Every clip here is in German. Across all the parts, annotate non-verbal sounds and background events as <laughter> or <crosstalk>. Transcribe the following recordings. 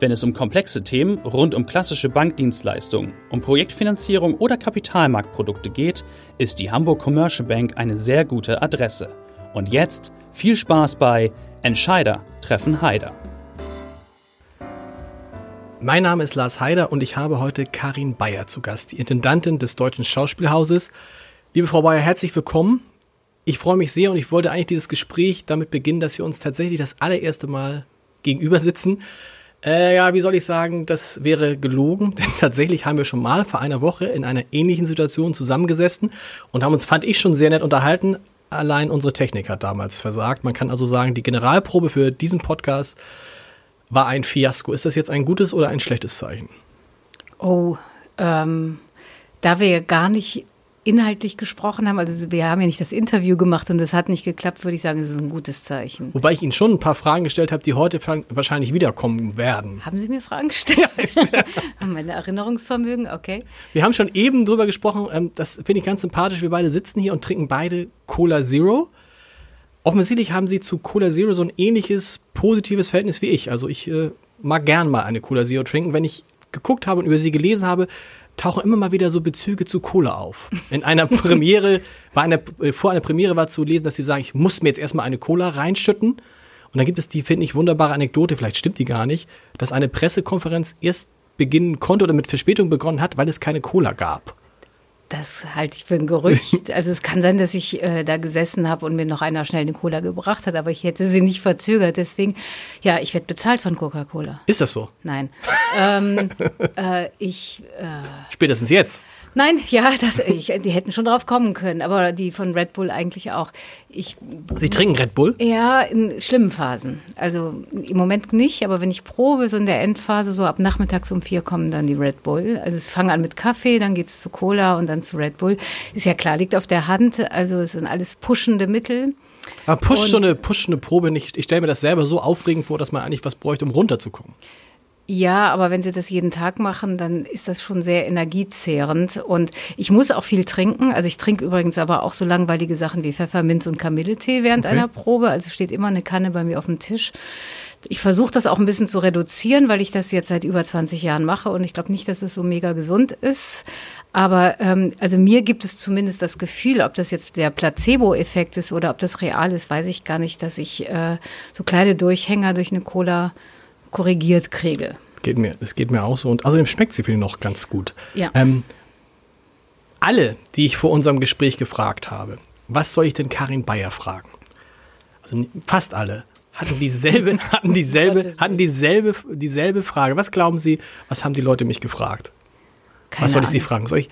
Wenn es um komplexe Themen rund um klassische Bankdienstleistungen, um Projektfinanzierung oder Kapitalmarktprodukte geht, ist die Hamburg Commercial Bank eine sehr gute Adresse. Und jetzt viel Spaß bei Entscheider treffen Heider. Mein Name ist Lars Heider und ich habe heute Karin Bayer zu Gast, die Intendantin des Deutschen Schauspielhauses. Liebe Frau Bayer, herzlich willkommen. Ich freue mich sehr und ich wollte eigentlich dieses Gespräch damit beginnen, dass wir uns tatsächlich das allererste Mal gegenüber sitzen. Äh, ja, wie soll ich sagen, das wäre gelogen, <laughs> denn tatsächlich haben wir schon mal vor einer Woche in einer ähnlichen Situation zusammengesessen und haben uns, fand ich, schon sehr nett unterhalten. Allein unsere Technik hat damals versagt. Man kann also sagen, die Generalprobe für diesen Podcast war ein Fiasko. Ist das jetzt ein gutes oder ein schlechtes Zeichen? Oh, ähm, da wir gar nicht inhaltlich gesprochen haben. Also wir haben ja nicht das Interview gemacht und das hat nicht geklappt, würde ich sagen, es ist ein gutes Zeichen. Wobei ich Ihnen schon ein paar Fragen gestellt habe, die heute wahrscheinlich wiederkommen werden. Haben Sie mir Fragen gestellt? Ja. <laughs> Meine Erinnerungsvermögen, okay. Wir haben schon eben drüber gesprochen, ähm, das finde ich ganz sympathisch. Wir beide sitzen hier und trinken beide Cola Zero. Offensichtlich haben Sie zu Cola Zero so ein ähnliches positives Verhältnis wie ich. Also ich äh, mag gern mal eine Cola Zero trinken. Wenn ich geguckt habe und über sie gelesen habe, tauchen immer mal wieder so Bezüge zu Cola auf. In einer Premiere, <laughs> war eine, äh, vor einer Premiere war zu lesen, dass sie sagen, ich muss mir jetzt erstmal eine Cola reinschütten. Und dann gibt es die, finde ich, wunderbare Anekdote, vielleicht stimmt die gar nicht, dass eine Pressekonferenz erst beginnen konnte oder mit Verspätung begonnen hat, weil es keine Cola gab. Das halte ich für ein Gerücht. <laughs> Also es kann sein, dass ich äh, da gesessen habe und mir noch einer schnell eine Cola gebracht hat, aber ich hätte sie nicht verzögert. Deswegen, ja, ich werde bezahlt von Coca-Cola. Ist das so? Nein. ähm, <laughs> äh, ich. Äh, Spätestens jetzt. Nein, ja, das, ich, die hätten schon drauf kommen können, aber die von Red Bull eigentlich auch. Ich, Sie trinken Red Bull? Ja, in schlimmen Phasen. Also im Moment nicht, aber wenn ich probe, so in der Endphase, so ab nachmittags um vier kommen dann die Red Bull. Also es fangen an mit Kaffee, dann geht es zu Cola und dann zu Red Bull. Ist ja klar, liegt auf der Hand. Also es sind alles pushende Mittel. Aber pusht so eine, pusht eine Probe nicht. Ich stelle mir das selber so aufregend vor, dass man eigentlich was bräuchte, um runterzukommen. Ja, aber wenn Sie das jeden Tag machen, dann ist das schon sehr energiezehrend. Und ich muss auch viel trinken. Also ich trinke übrigens aber auch so langweilige Sachen wie Pfefferminz und Kamilletee während okay. einer Probe. Also steht immer eine Kanne bei mir auf dem Tisch. Ich versuche das auch ein bisschen zu reduzieren, weil ich das jetzt seit über 20 Jahren mache und ich glaube nicht, dass es so mega gesund ist. Aber ähm, also mir gibt es zumindest das Gefühl, ob das jetzt der Placebo-Effekt ist oder ob das real ist, weiß ich gar nicht, dass ich äh, so kleine Durchhänger durch eine Cola korrigiert kriege. Geht mir, das geht mir auch so. Und außerdem schmeckt sie viel noch ganz gut. Ja. Ähm, alle, die ich vor unserem Gespräch gefragt habe, was soll ich denn Karin Bayer fragen? Also fast alle hatten dieselbe, <laughs> hatten dieselbe, hatten dieselbe, dieselbe Frage. Was glauben Sie, was haben die Leute mich gefragt? Keine was soll ich Ahnung. Sie fragen? Soll ich,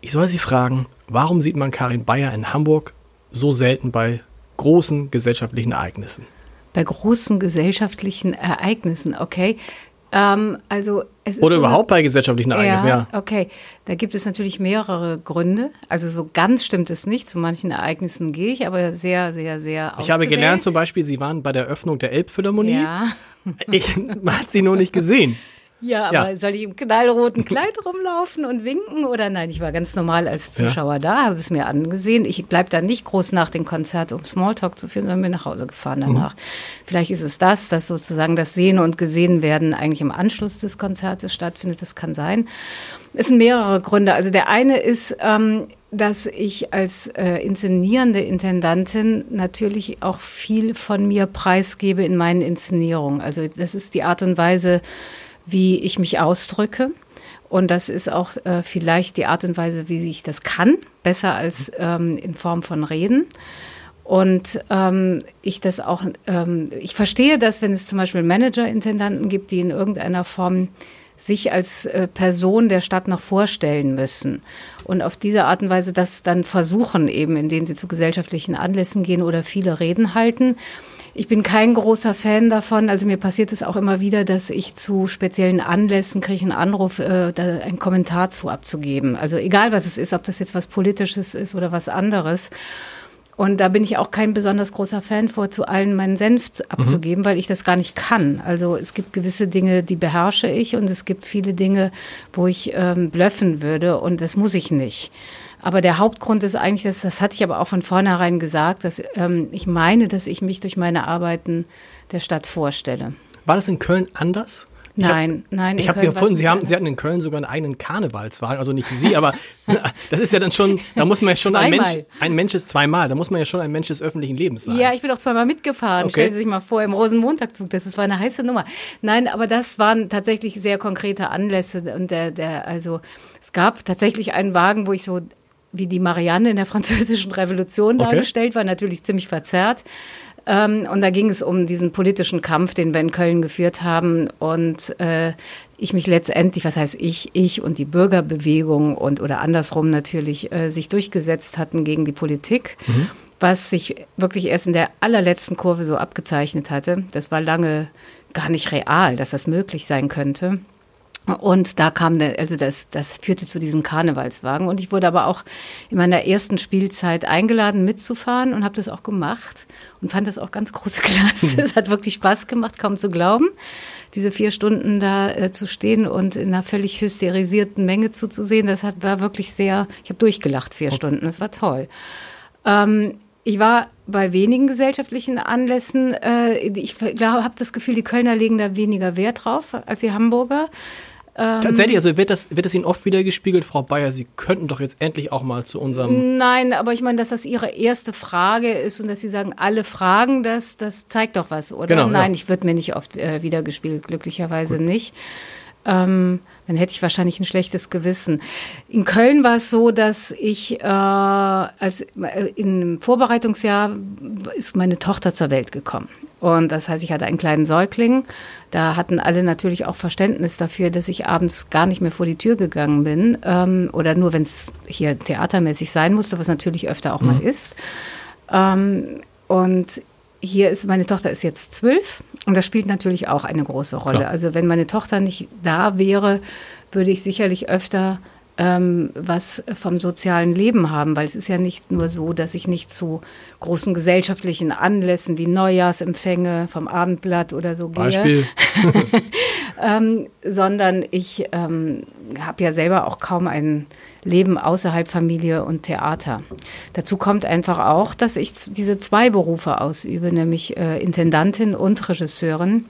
ich soll Sie fragen, warum sieht man Karin Bayer in Hamburg so selten bei großen gesellschaftlichen Ereignissen? Bei großen gesellschaftlichen Ereignissen, okay. Ähm, also Oder ist überhaupt bei gesellschaftlichen Ereignissen, ja, ja. Okay, da gibt es natürlich mehrere Gründe. Also so ganz stimmt es nicht. Zu manchen Ereignissen gehe ich, aber sehr, sehr, sehr Ich habe gelernt zum Beispiel, Sie waren bei der Öffnung der Elbphilharmonie. Ja. Ich man hat sie nur nicht gesehen. Ja, aber ja. soll ich im knallroten Kleid rumlaufen und winken oder nein? Ich war ganz normal als Zuschauer ja. da, habe es mir angesehen. Ich bleibe da nicht groß nach dem Konzert, um Smalltalk zu führen, sondern bin nach Hause gefahren danach. Mhm. Vielleicht ist es das, dass sozusagen das Sehen und Gesehen werden eigentlich im Anschluss des Konzertes stattfindet. Das kann sein. Es sind mehrere Gründe. Also der eine ist, ähm, dass ich als äh, inszenierende Intendantin natürlich auch viel von mir preisgebe in meinen Inszenierungen. Also das ist die Art und Weise, wie ich mich ausdrücke. Und das ist auch äh, vielleicht die Art und Weise, wie ich das kann, besser als ähm, in Form von Reden. Und ähm, ich das auch, ähm, ich verstehe das, wenn es zum Beispiel Manager-Intendanten gibt, die in irgendeiner Form sich als äh, Person der Stadt noch vorstellen müssen. Und auf diese Art und Weise das dann versuchen, eben indem sie zu gesellschaftlichen Anlässen gehen oder viele Reden halten. Ich bin kein großer Fan davon. Also mir passiert es auch immer wieder, dass ich zu speziellen Anlässen kriege einen Anruf, äh, da einen Kommentar zu abzugeben. Also egal was es ist, ob das jetzt was Politisches ist oder was anderes. Und da bin ich auch kein besonders großer Fan vor, zu allen meinen Senf abzugeben, mhm. weil ich das gar nicht kann. Also es gibt gewisse Dinge, die beherrsche ich und es gibt viele Dinge, wo ich ähm, blöffen würde und das muss ich nicht. Aber der Hauptgrund ist eigentlich, dass, das hatte ich aber auch von vornherein gesagt, dass ähm, ich meine, dass ich mich durch meine Arbeiten der Stadt vorstelle. War das in Köln anders? Nein, hab, nein. Ich habe gefunden, Sie haben, Sie hatten in Köln sogar einen eigenen Karnevalswagen, also nicht Sie, aber <laughs> das ist ja dann schon, da muss man ja schon ein Mensch, ein Mensch ist zweimal, da muss man ja schon ein Mensch des öffentlichen Lebens sein. Ja, ich bin auch zweimal mitgefahren. Okay. Stellen Sie sich mal vor, im Rosenmontagzug, das war eine heiße Nummer. Nein, aber das waren tatsächlich sehr konkrete Anlässe und der, der, also es gab tatsächlich einen Wagen, wo ich so wie die Marianne in der <laughs> französischen Revolution okay. dargestellt war, natürlich ziemlich verzerrt. Ähm, und da ging es um diesen politischen Kampf, den wir in Köln geführt haben. Und äh, ich mich letztendlich, was heißt ich, ich und die Bürgerbewegung und oder andersrum natürlich äh, sich durchgesetzt hatten gegen die Politik. Mhm. Was sich wirklich erst in der allerletzten Kurve so abgezeichnet hatte. Das war lange gar nicht real, dass das möglich sein könnte. Und da kam der, also das, das führte zu diesem Karnevalswagen. Und ich wurde aber auch in meiner ersten Spielzeit eingeladen, mitzufahren und habe das auch gemacht und fand das auch ganz große Klasse. es hat wirklich Spaß gemacht, kaum zu glauben, diese vier Stunden da äh, zu stehen und in einer völlig hysterisierten Menge zuzusehen. Das hat, war wirklich sehr, ich habe durchgelacht vier Stunden, das war toll. Ähm, ich war bei wenigen gesellschaftlichen Anlässen. Äh, ich habe das Gefühl, die Kölner legen da weniger Wert drauf als die Hamburger. Ähm, Tatsächlich, also wird das, wird das Ihnen oft wieder gespiegelt, Frau Bayer, Sie könnten doch jetzt endlich auch mal zu unserem. Nein, aber ich meine, dass das Ihre erste Frage ist und dass Sie sagen, alle fragen das, das zeigt doch was, oder? Genau, Nein, ja. ich würde mir nicht oft äh, wieder gespielt, glücklicherweise Gut. nicht. Ähm, dann hätte ich wahrscheinlich ein schlechtes Gewissen. In Köln war es so, dass ich äh, als äh, im Vorbereitungsjahr ist meine Tochter zur Welt gekommen. Und das heißt, ich hatte einen kleinen Säugling. Da hatten alle natürlich auch Verständnis dafür, dass ich abends gar nicht mehr vor die Tür gegangen bin. Ähm, oder nur, wenn es hier theatermäßig sein musste, was natürlich öfter auch mhm. mal ist. Ähm, und hier ist, meine Tochter ist jetzt zwölf und das spielt natürlich auch eine große Rolle. Klar. Also wenn meine Tochter nicht da wäre, würde ich sicherlich öfter ähm, was vom sozialen Leben haben, weil es ist ja nicht nur so, dass ich nicht zu großen gesellschaftlichen Anlässen wie Neujahrsempfänge vom Abendblatt oder so gehe, Beispiel. <laughs> ähm, sondern ich ähm, habe ja selber auch kaum ein Leben außerhalb Familie und Theater. Dazu kommt einfach auch, dass ich diese zwei Berufe ausübe, nämlich äh, Intendantin und Regisseurin.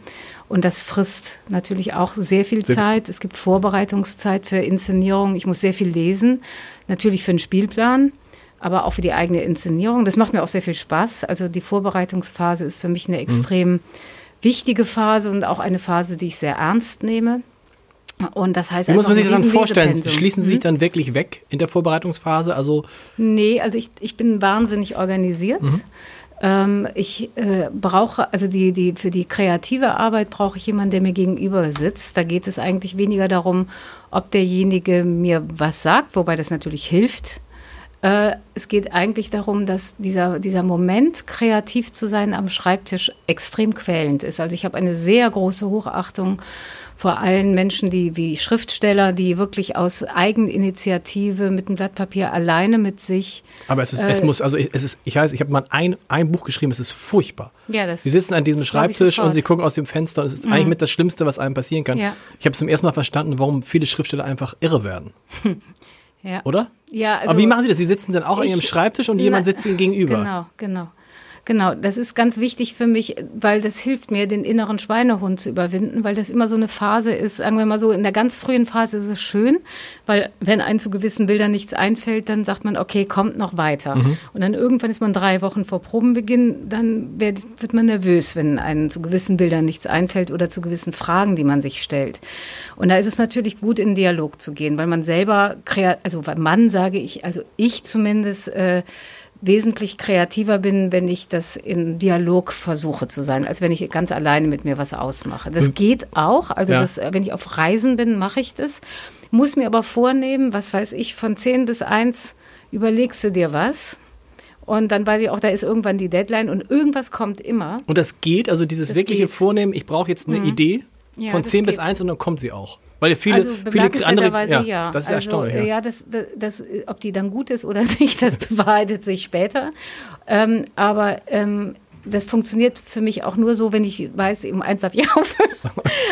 Und das frisst natürlich auch sehr viel Zeit. Es gibt Vorbereitungszeit für Inszenierung. Ich muss sehr viel lesen, natürlich für den Spielplan, aber auch für die eigene Inszenierung. Das macht mir auch sehr viel Spaß. Also die Vorbereitungsphase ist für mich eine mhm. extrem mhm. wichtige Phase und auch eine Phase, die ich sehr ernst nehme. Und das heißt, wie muss man sich das dann vorstellen? Schließen Sie sich mhm. dann wirklich weg in der Vorbereitungsphase? Also nee, also ich, ich bin wahnsinnig organisiert. Mhm. Ähm, ich äh, brauche, also die, die, für die kreative Arbeit brauche ich jemanden, der mir gegenüber sitzt. Da geht es eigentlich weniger darum, ob derjenige mir was sagt, wobei das natürlich hilft. Äh, es geht eigentlich darum, dass dieser, dieser Moment, kreativ zu sein am Schreibtisch, extrem quälend ist. Also ich habe eine sehr große Hochachtung vor allen Menschen, die wie Schriftsteller, die wirklich aus Eigeninitiative mit einem Blatt Papier alleine mit sich. Aber es ist, äh, es muss, also es ist, ich weiß, ich habe mal ein, ein Buch geschrieben, es ist furchtbar. Ja, das Sie sitzen an diesem Schreibtisch und Sie gucken aus dem Fenster und es ist mhm. eigentlich mit das Schlimmste, was einem passieren kann. Ja. Ich habe zum ersten Mal verstanden, warum viele Schriftsteller einfach irre werden. <laughs> Ja. Oder? Ja. Also Aber wie machen Sie das? Sie sitzen dann auch ich, an Ihrem Schreibtisch und jemand sitzt Ihnen gegenüber. Genau, genau. Genau, das ist ganz wichtig für mich, weil das hilft mir, den inneren Schweinehund zu überwinden, weil das immer so eine Phase ist, sagen wir mal so, in der ganz frühen Phase ist es schön, weil wenn einem zu gewissen Bildern nichts einfällt, dann sagt man, okay, kommt noch weiter. Mhm. Und dann irgendwann ist man drei Wochen vor Probenbeginn, dann wird, wird man nervös, wenn einem zu gewissen Bildern nichts einfällt oder zu gewissen Fragen, die man sich stellt. Und da ist es natürlich gut, in Dialog zu gehen, weil man selber, also man sage ich, also ich zumindest, äh, wesentlich kreativer bin, wenn ich das in Dialog versuche zu sein, als wenn ich ganz alleine mit mir was ausmache. Das geht auch. Also ja. das, wenn ich auf Reisen bin, mache ich das. Muss mir aber vornehmen, was weiß ich, von 10 bis 1 überlegst du dir was Und dann weiß ich auch, da ist irgendwann die Deadline und irgendwas kommt immer. Und das geht, also dieses Das wirkliche geht. Vornehmen, ich brauche jetzt eine Mhm. Idee Ja, von das 10 bis geht. 1 und dann kommt sie auch. Weil viele, also viele andere, bemerkenswerterweise ja, ja. das ist also, erstaunlich. Ja. Ja, das, das, das, ob die dann gut ist oder <laughs> nicht, das <laughs> bewahrheitet sich später. Ähm, aber ähm, das funktioniert für mich auch nur so, wenn ich weiß, um eins darf ich <laughs> aufhören.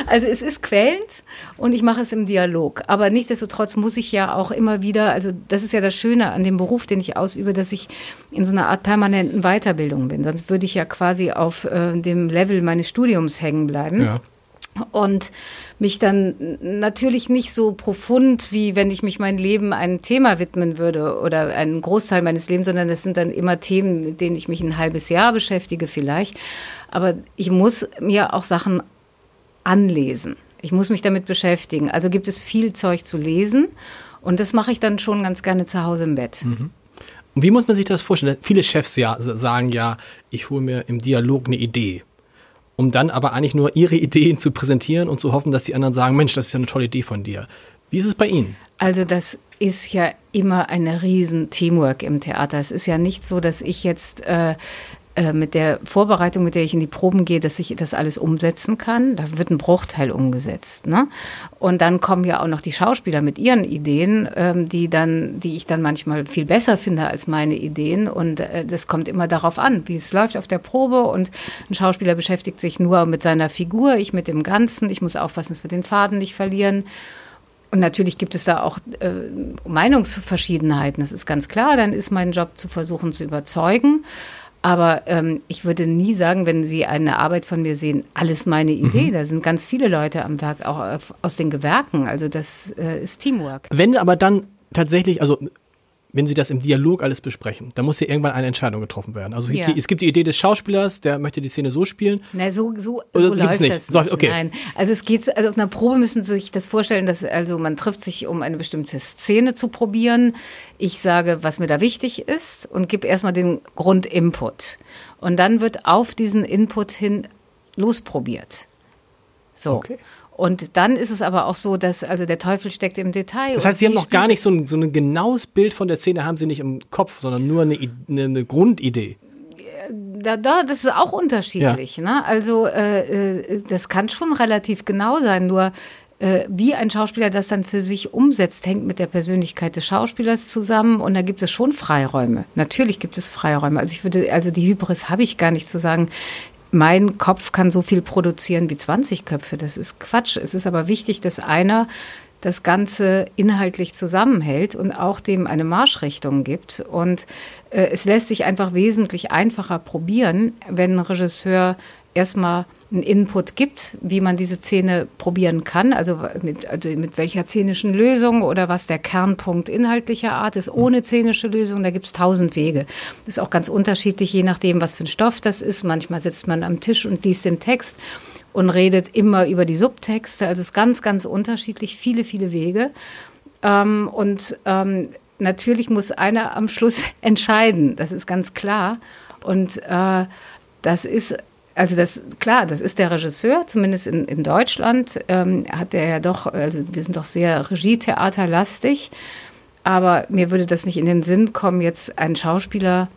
Also es ist quälend und ich mache es im Dialog. Aber nichtsdestotrotz muss ich ja auch immer wieder, also das ist ja das Schöne an dem Beruf, den ich ausübe, dass ich in so einer Art permanenten Weiterbildung bin. Sonst würde ich ja quasi auf äh, dem Level meines Studiums hängen bleiben Ja. Und mich dann natürlich nicht so profund, wie wenn ich mich mein Leben einem Thema widmen würde oder einen Großteil meines Lebens, sondern das sind dann immer Themen, mit denen ich mich ein halbes Jahr beschäftige vielleicht. Aber ich muss mir auch Sachen anlesen. Ich muss mich damit beschäftigen. Also gibt es viel Zeug zu lesen und das mache ich dann schon ganz gerne zu Hause im Bett. Und wie muss man sich das vorstellen? Viele Chefs ja, sagen ja, ich hole mir im Dialog eine Idee. Um dann aber eigentlich nur ihre Ideen zu präsentieren und zu hoffen, dass die anderen sagen, Mensch, das ist ja eine tolle Idee von dir. Wie ist es bei Ihnen? Also das ist ja immer eine riesen Teamwork im Theater. Es ist ja nicht so, dass ich jetzt äh, äh, mit der Vorbereitung, mit der ich in die Proben gehe, dass ich das alles umsetzen kann. Da wird ein Bruchteil umgesetzt. Ne? Und dann kommen ja auch noch die Schauspieler mit ihren Ideen, ähm, die dann, die ich dann manchmal viel besser finde als meine Ideen. Und äh, das kommt immer darauf an, wie es läuft auf der Probe. Und ein Schauspieler beschäftigt sich nur mit seiner Figur, ich mit dem Ganzen. Ich muss aufpassen, dass wir den Faden nicht verlieren. Und natürlich gibt es da auch äh, Meinungsverschiedenheiten, das ist ganz klar. Dann ist mein Job zu versuchen zu überzeugen. Aber ähm, ich würde nie sagen, wenn Sie eine Arbeit von mir sehen, alles meine Idee. Da sind ganz viele Leute am Werk, auch äh, aus den Gewerken. Also das äh, ist Teamwork. Wenn aber dann tatsächlich, also wenn Sie das im Dialog alles besprechen, dann muss ja irgendwann eine Entscheidung getroffen werden. Also es gibt, Ja. die, es gibt die Idee des Schauspielers, der möchte die Szene so spielen. Na, so, so, so läuft nicht? das nicht. okay. Nein. Also es geht, so- also auf einer Probe müssen Sie sich das vorstellen, dass also man trifft sich, um eine bestimmte Szene zu probieren. Ich sage, was mir da wichtig ist und gebe erstmal den Grundinput. Und dann wird auf diesen Input hin losprobiert. So. Okay. Und dann ist es aber auch so, dass also der Teufel steckt im Detail. Das heißt, Sie haben noch gar nicht so ein, so ein genaues Bild von der Szene, haben Sie nicht im Kopf, sondern nur eine, eine, eine Grundidee. Da, da, das ist auch unterschiedlich. Ne? Also äh, äh, das kann schon relativ genau sein, nur äh, wie ein Schauspieler das dann für sich umsetzt, hängt mit der Persönlichkeit des Schauspielers zusammen und da gibt es schon Freiräume. Natürlich gibt es Freiräume. Also ich würde, also die Hybris habe ich gar nicht zu sagen, mein Kopf kann so viel produzieren wie 20 Köpfe. Das ist Quatsch. Es ist aber wichtig, dass einer das Ganze inhaltlich zusammenhält und auch dem eine Marschrichtung gibt. Und äh, es lässt sich einfach wesentlich einfacher probieren, wenn ein Regisseur erstmal einen Input gibt, wie man diese Szene probieren kann, also mit, also mit welcher szenischen Lösung oder was der Kernpunkt inhaltlicher Art ist, ohne szenische Lösung, da gibt es tausend Wege. Das ist auch ganz unterschiedlich, je nachdem, was für ein Stoff das ist. Manchmal sitzt man am Tisch und liest den Text und redet immer über die Subtexte. Also es ist ganz, ganz unterschiedlich, viele, viele Wege. Ähm, und ähm, natürlich muss einer am Schluss <laughs> entscheiden, das ist ganz klar. Und äh, das ist, also das, klar, das ist der Regisseur, zumindest in, in Deutschland ähm, hat er ja doch, also wir sind doch sehr Regietheaterlastig. Aber mir würde das nicht in den Sinn kommen, jetzt einen Schauspieler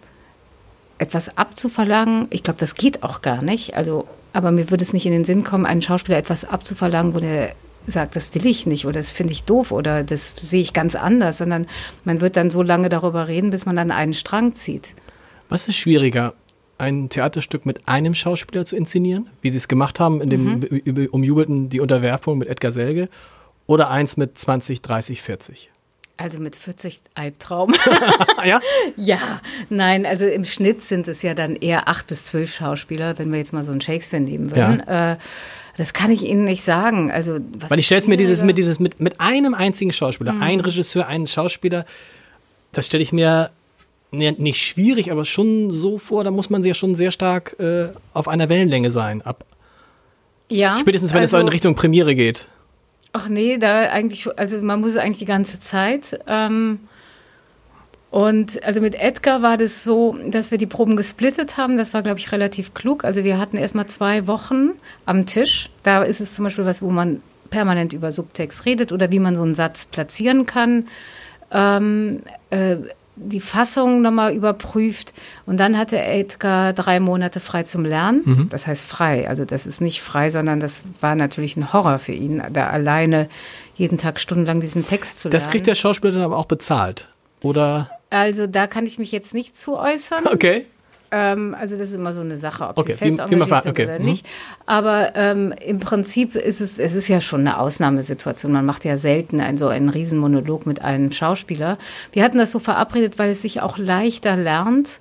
etwas abzuverlangen. Ich glaube, das geht auch gar nicht. Also, aber mir würde es nicht in den Sinn kommen, einen Schauspieler etwas abzuverlangen, wo der sagt, das will ich nicht oder das finde ich doof oder das sehe ich ganz anders, sondern man wird dann so lange darüber reden, bis man dann einen Strang zieht. Was ist schwieriger, ein Theaterstück mit einem Schauspieler zu inszenieren, wie Sie es gemacht haben in dem Mhm. umjubelten Die Unterwerfung mit Edgar Selge, oder eins mit 20, 30, 40? Also mit 40 Albtraum. <laughs> ja? ja, nein, also im Schnitt sind es ja dann eher acht bis zwölf Schauspieler, wenn wir jetzt mal so einen Shakespeare nehmen würden. Äh, das kann ich Ihnen nicht sagen. Also, Weil ich stelle es mir dieses, mit, dieses mit, mit einem einzigen Schauspieler, Mhm. ein Regisseur, einen Schauspieler, das stelle ich mir nicht schwierig, aber schon so vor, da muss man ja schon sehr stark äh, auf einer Wellenlänge sein. Ab, ja, spätestens, wenn es so in also- Richtung Premiere geht. Ach nee, da eigentlich, also man muss es eigentlich die ganze Zeit. Ähm, und also mit Edgar war das so, dass wir die Proben gesplittet haben. Das war, glaube ich, relativ klug. Also wir hatten erstmal zwei Wochen am Tisch. Da ist es zum Beispiel was, wo man permanent über Subtext redet oder wie man so einen Satz platzieren kann. Ähm, äh, die Fassung nochmal überprüft und dann hatte Edgar drei Monate frei zum Lernen. Mhm. Das heißt frei, also das ist nicht frei, sondern das war natürlich ein Horror für ihn, da alleine jeden Tag stundenlang diesen Text zu lernen. Das kriegt der Schauspieler dann aber auch bezahlt, oder? Also da kann ich mich jetzt nicht zu äußern. Okay. Ähm, also das ist immer so eine Sache, ob okay, sie fest engagiert sind okay. oder nicht. Aber ähm, im Prinzip ist es, es ist ja schon eine Ausnahmesituation. Man macht ja selten ein, so einen Riesenmonolog mit einem Schauspieler. Wir hatten das so verabredet, weil es sich auch leichter lernt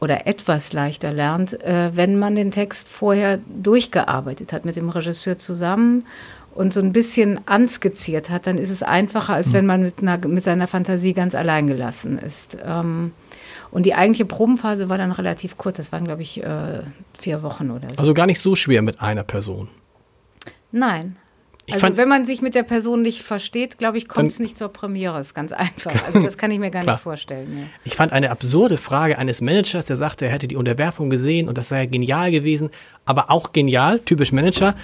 oder etwas leichter lernt, äh, wenn man den Text vorher durchgearbeitet hat mit dem Regisseur zusammen und so ein bisschen anskizziert hat, dann ist es einfacher, als mhm. wenn man mit, einer, mit seiner Fantasie ganz allein gelassen ist. Ähm, und die eigentliche Probenphase war dann relativ kurz. Das waren, glaube ich, äh, vier Wochen oder so. Also gar nicht so schwer mit einer Person. Nein. Ich also wenn man sich mit der Person nicht versteht, glaube ich, kommt es nicht zur Premiere. Das ist ganz <laughs> einfach. Also das kann ich mir gar nicht vorstellen. Ja. Ich fand eine absurde Frage eines Managers, der sagte, er hätte die Unterwerfung gesehen und das sei genial gewesen, aber auch genial, typisch Manager,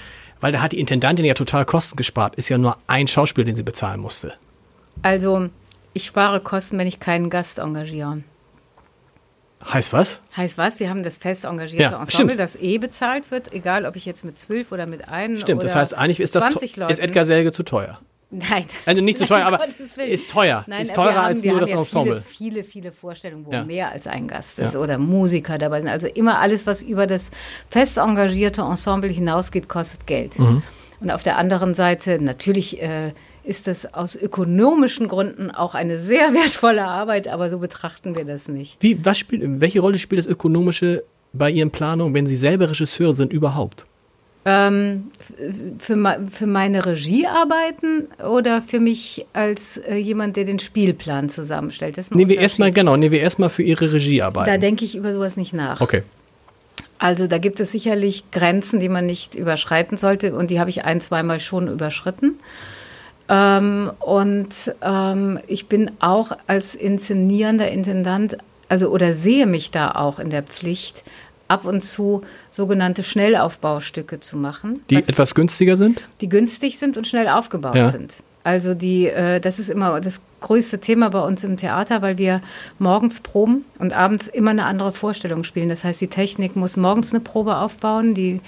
weil da hat die Intendantin ja total Kosten gespart. Ist ja nur ein Schauspieler, den sie bezahlen musste. Also ich spare Kosten, wenn ich keinen Gast engagiere. Heißt was? Heißt was? Wir haben das fest engagierte ja, Ensemble, stimmt. das eh bezahlt wird, egal ob ich jetzt mit zwölf oder mit einem Stimmt, das heißt, eigentlich ist, das ist Edgar Selge zu teuer. Nein. Also nicht zu teuer, <laughs> aber ist teuer. Nein, ist teurer haben, als nur das ja Ensemble. Viele, viele, viele Vorstellungen, wo ja. mehr als ein Gast ist ja. oder Musiker dabei sind. Also immer alles, was über das fest engagierte Ensemble hinausgeht, kostet Geld. Mhm. Und auf der anderen Seite natürlich äh, ist das aus ökonomischen Gründen auch eine sehr <laughs> wertvolle Arbeit, aber so betrachten wir das nicht. Wie, was spielt, welche Rolle spielt das Ökonomische bei Ihren Planungen, wenn Sie selber Regisseur sind, überhaupt? Ähm, für, für meine Regiearbeiten oder für mich als äh, jemand, der den Spielplan zusammenstellt? Das nehmen wir erstmal, genau, nehmen wir erstmal für Ihre Regiearbeiten. Da denke ich über sowas nicht nach. Okay. Also da gibt es sicherlich Grenzen, die man nicht überschreiten sollte und die habe ich ein, zweimal schon überschritten. Ähm, und ähm, ich bin auch als inszenierender Intendant, also oder sehe mich da auch in der Pflicht, ab und zu sogenannte Schnellaufbaustücke zu machen. Die etwas günstiger sind? Die günstig sind und schnell aufgebaut ja. sind. Also die, äh, das ist immer das größte Thema bei uns im Theater, weil wir morgens proben und abends immer eine andere Vorstellung spielen. Das heißt, die Technik muss morgens eine Probe aufbauen, die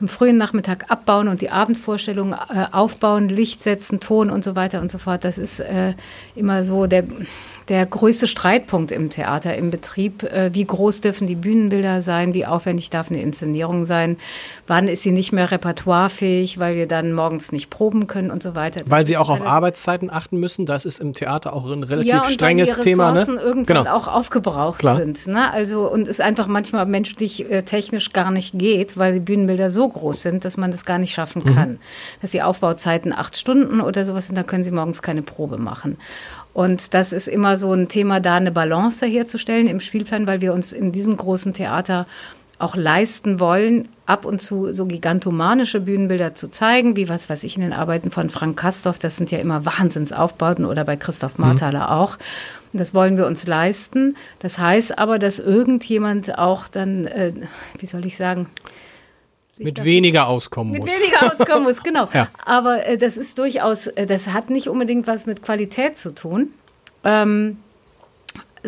am frühen Nachmittag abbauen und die Abendvorstellung äh, aufbauen, Licht setzen, Ton und so weiter und so fort. Das ist äh, immer so der der größte Streitpunkt im Theater, im Betrieb. Äh, wie groß dürfen die Bühnenbilder sein? Wie aufwendig darf eine Inszenierung sein? Wann ist sie nicht mehr repertoirefähig, weil wir dann morgens nicht proben können und so weiter? Weil sie auch auf Arbeitszeiten achten müssen. Das ist im Theater auch ein relativ ja, und strenges weil die Thema. Ne? irgendwann genau. auch aufgebraucht Klar. sind. Ne? Also, und es einfach manchmal menschlich, äh, technisch gar nicht geht, weil die Bühnenbilder so groß sind, dass man das gar nicht schaffen mhm. kann. Mhm. Dass die Aufbauzeiten acht Stunden oder sowas sind, da können sie morgens keine Probe machen. Und das ist immer so ein Thema, da eine Balance herzustellen im Spielplan, weil wir uns in diesem großen Theater auch leisten wollen, ab und zu so gigantomanische Bühnenbilder zu zeigen, wie was weiß ich in den Arbeiten von Frank Kastorf, das sind ja immer Wahnsinnsaufbauten oder bei Christoph Marthaler mhm. auch. Das wollen wir uns leisten. Das heißt aber, dass irgendjemand auch dann, äh, wie soll ich sagen, mit weniger auskommen mit muss. Mit weniger auskommen muss, genau. <laughs> ja. Aber äh, das ist durchaus, äh, das hat nicht unbedingt was mit Qualität zu tun. Ähm,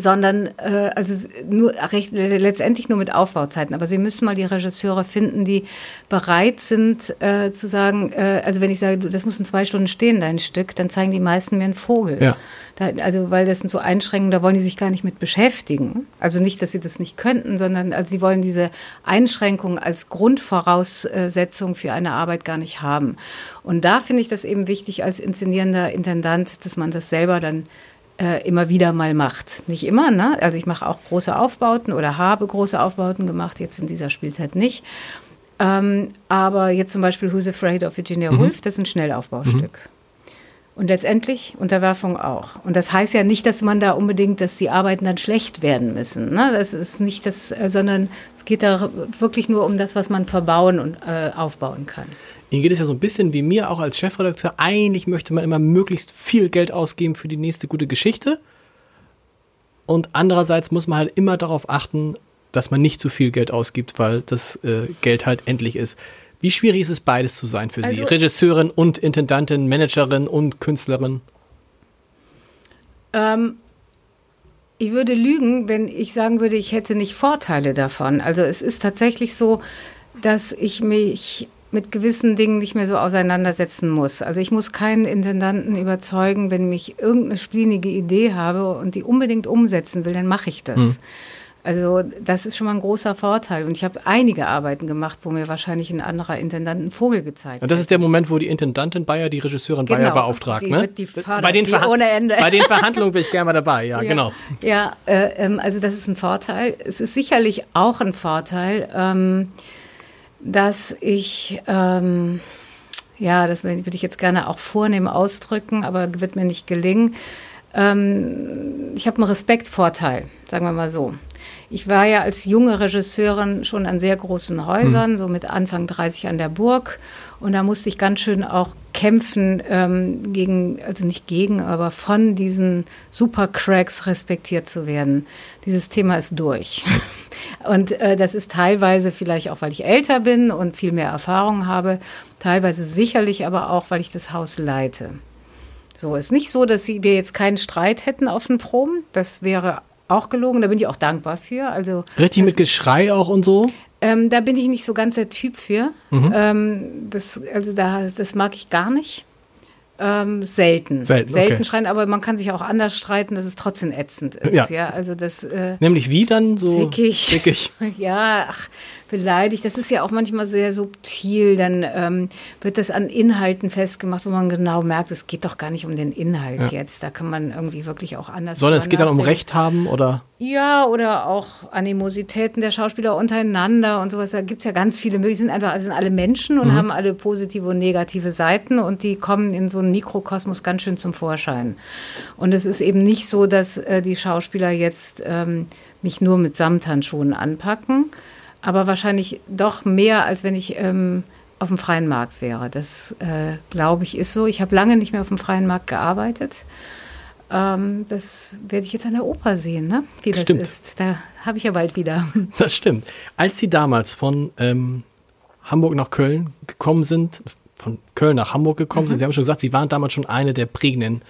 sondern äh, also nur recht, letztendlich nur mit Aufbauzeiten. Aber Sie müssen mal die Regisseure finden, die bereit sind äh, zu sagen, äh, also wenn ich sage, das muss in zwei Stunden stehen, dein Stück, dann zeigen die meisten mir einen Vogel. Ja. Da, also weil das sind so Einschränkungen, da wollen die sich gar nicht mit beschäftigen. Also nicht, dass sie das nicht könnten, sondern also sie wollen diese Einschränkungen als Grundvoraussetzung für eine Arbeit gar nicht haben. Und da finde ich das eben wichtig als inszenierender Intendant, dass man das selber dann äh, immer wieder mal macht. Nicht immer, ne? Also ich mache auch große Aufbauten oder habe große Aufbauten gemacht, jetzt in dieser Spielzeit nicht. Ähm, aber jetzt zum Beispiel Who's Afraid of Virginia mhm. Woolf, das ist ein Schnellaufbaustück. Mhm. Und letztendlich Unterwerfung auch. Und das heißt ja nicht, dass man da unbedingt, dass die Arbeiten dann schlecht werden müssen. Ne? Das ist nicht das, äh, sondern es geht da wirklich nur um das, was man verbauen und äh, aufbauen kann. Ihnen geht es ja so ein bisschen wie mir auch als Chefredakteur. Eigentlich möchte man immer möglichst viel Geld ausgeben für die nächste gute Geschichte. Und andererseits muss man halt immer darauf achten, dass man nicht zu viel Geld ausgibt, weil das äh, Geld halt endlich ist. Wie schwierig ist es, beides zu sein für also, Sie? Regisseurin und Intendantin, Managerin und Künstlerin? Ähm, Ich würde lügen, wenn ich sagen würde, ich hätte nicht Vorteile davon. Also es ist tatsächlich so, dass ich mich mit gewissen Dingen nicht mehr so auseinandersetzen muss. Also ich muss keinen Intendanten überzeugen, wenn ich irgendeine spielige Idee habe und die unbedingt umsetzen will, dann mache ich das. Hm. Also das ist schon mal ein großer Vorteil. Und ich habe einige Arbeiten gemacht, wo mir wahrscheinlich ein anderer Intendant einen Vogel gezeigt hat. Und das ist der Moment, wo die Intendantin Bayer die Regisseurin genau, Bayer beauftragt. Die ne? die fördert, bei den, die ohne Ende. bei den Verhandlungen bin ich gerne mal dabei, ja, <laughs> ja. genau. Ja, äh, ähm, also das ist ein Vorteil. Es ist sicherlich auch ein Vorteil, ähm, dass ich... Ähm, ja, das würde ich jetzt gerne auch vornehm ausdrücken, aber wird mir nicht gelingen. Ähm, ich habe einen Respektvorteil, sagen wir mal so. Ich war ja als junge Regisseurin schon an sehr großen Häusern, mhm. so mit Anfang 30 an der Burg. Und da musste ich ganz schön auch kämpfen ähm, gegen, also nicht gegen, aber von diesen Supercracks respektiert zu werden. Dieses Thema ist durch. <laughs> Und äh, das ist teilweise vielleicht auch, weil ich älter bin und viel mehr Erfahrung habe, teilweise sicherlich aber auch, weil ich das Haus leite. So, ist nicht so, dass wir jetzt keinen Streit hätten auf den Proben. Das wäre auch gelogen. Da bin ich auch dankbar für. Also richtig mit Geschrei auch und so. Ähm, da bin ich nicht so ganz der Typ für. Mhm. Ähm, das, also da, das mag ich gar nicht. Ähm, selten. Selten, selten okay. schreien, aber man kann sich auch anders streiten, dass es trotzdem ätzend ist. Ja. ja also das, äh, Nämlich wie dann? So zickig. zickig. <laughs> ja, ach, beleidigt. Das ist ja auch manchmal sehr subtil. Dann ähm, wird das an Inhalten festgemacht, wo man genau merkt, es geht doch gar nicht um den Inhalt ja. jetzt. Da kann man irgendwie wirklich auch anders. Sondern es geht dann um Recht haben oder? Ja, oder auch Animositäten der Schauspieler untereinander und sowas. Da gibt es ja ganz viele Möglichkeiten. Sind einfach, sind alle Menschen und mhm. haben alle positive und negative Seiten und die kommen in so einen Mikrokosmos ganz schön zum Vorschein. Und es ist eben nicht so, dass äh, die Schauspieler jetzt ähm, mich nur mit Samthandschuhen anpacken, aber wahrscheinlich doch mehr, als wenn ich ähm, auf dem freien Markt wäre. Das, äh, glaube ich, ist so. Ich habe lange nicht mehr auf dem freien Markt gearbeitet. Ähm, das werde ich jetzt an der Oper sehen, ne? wie das stimmt. ist. Da habe ich ja bald wieder. Das stimmt. Als Sie damals von ähm, Hamburg nach Köln gekommen sind, von Köln nach Hamburg gekommen mhm. sind, Sie haben schon gesagt, Sie waren damals schon eine der prägenden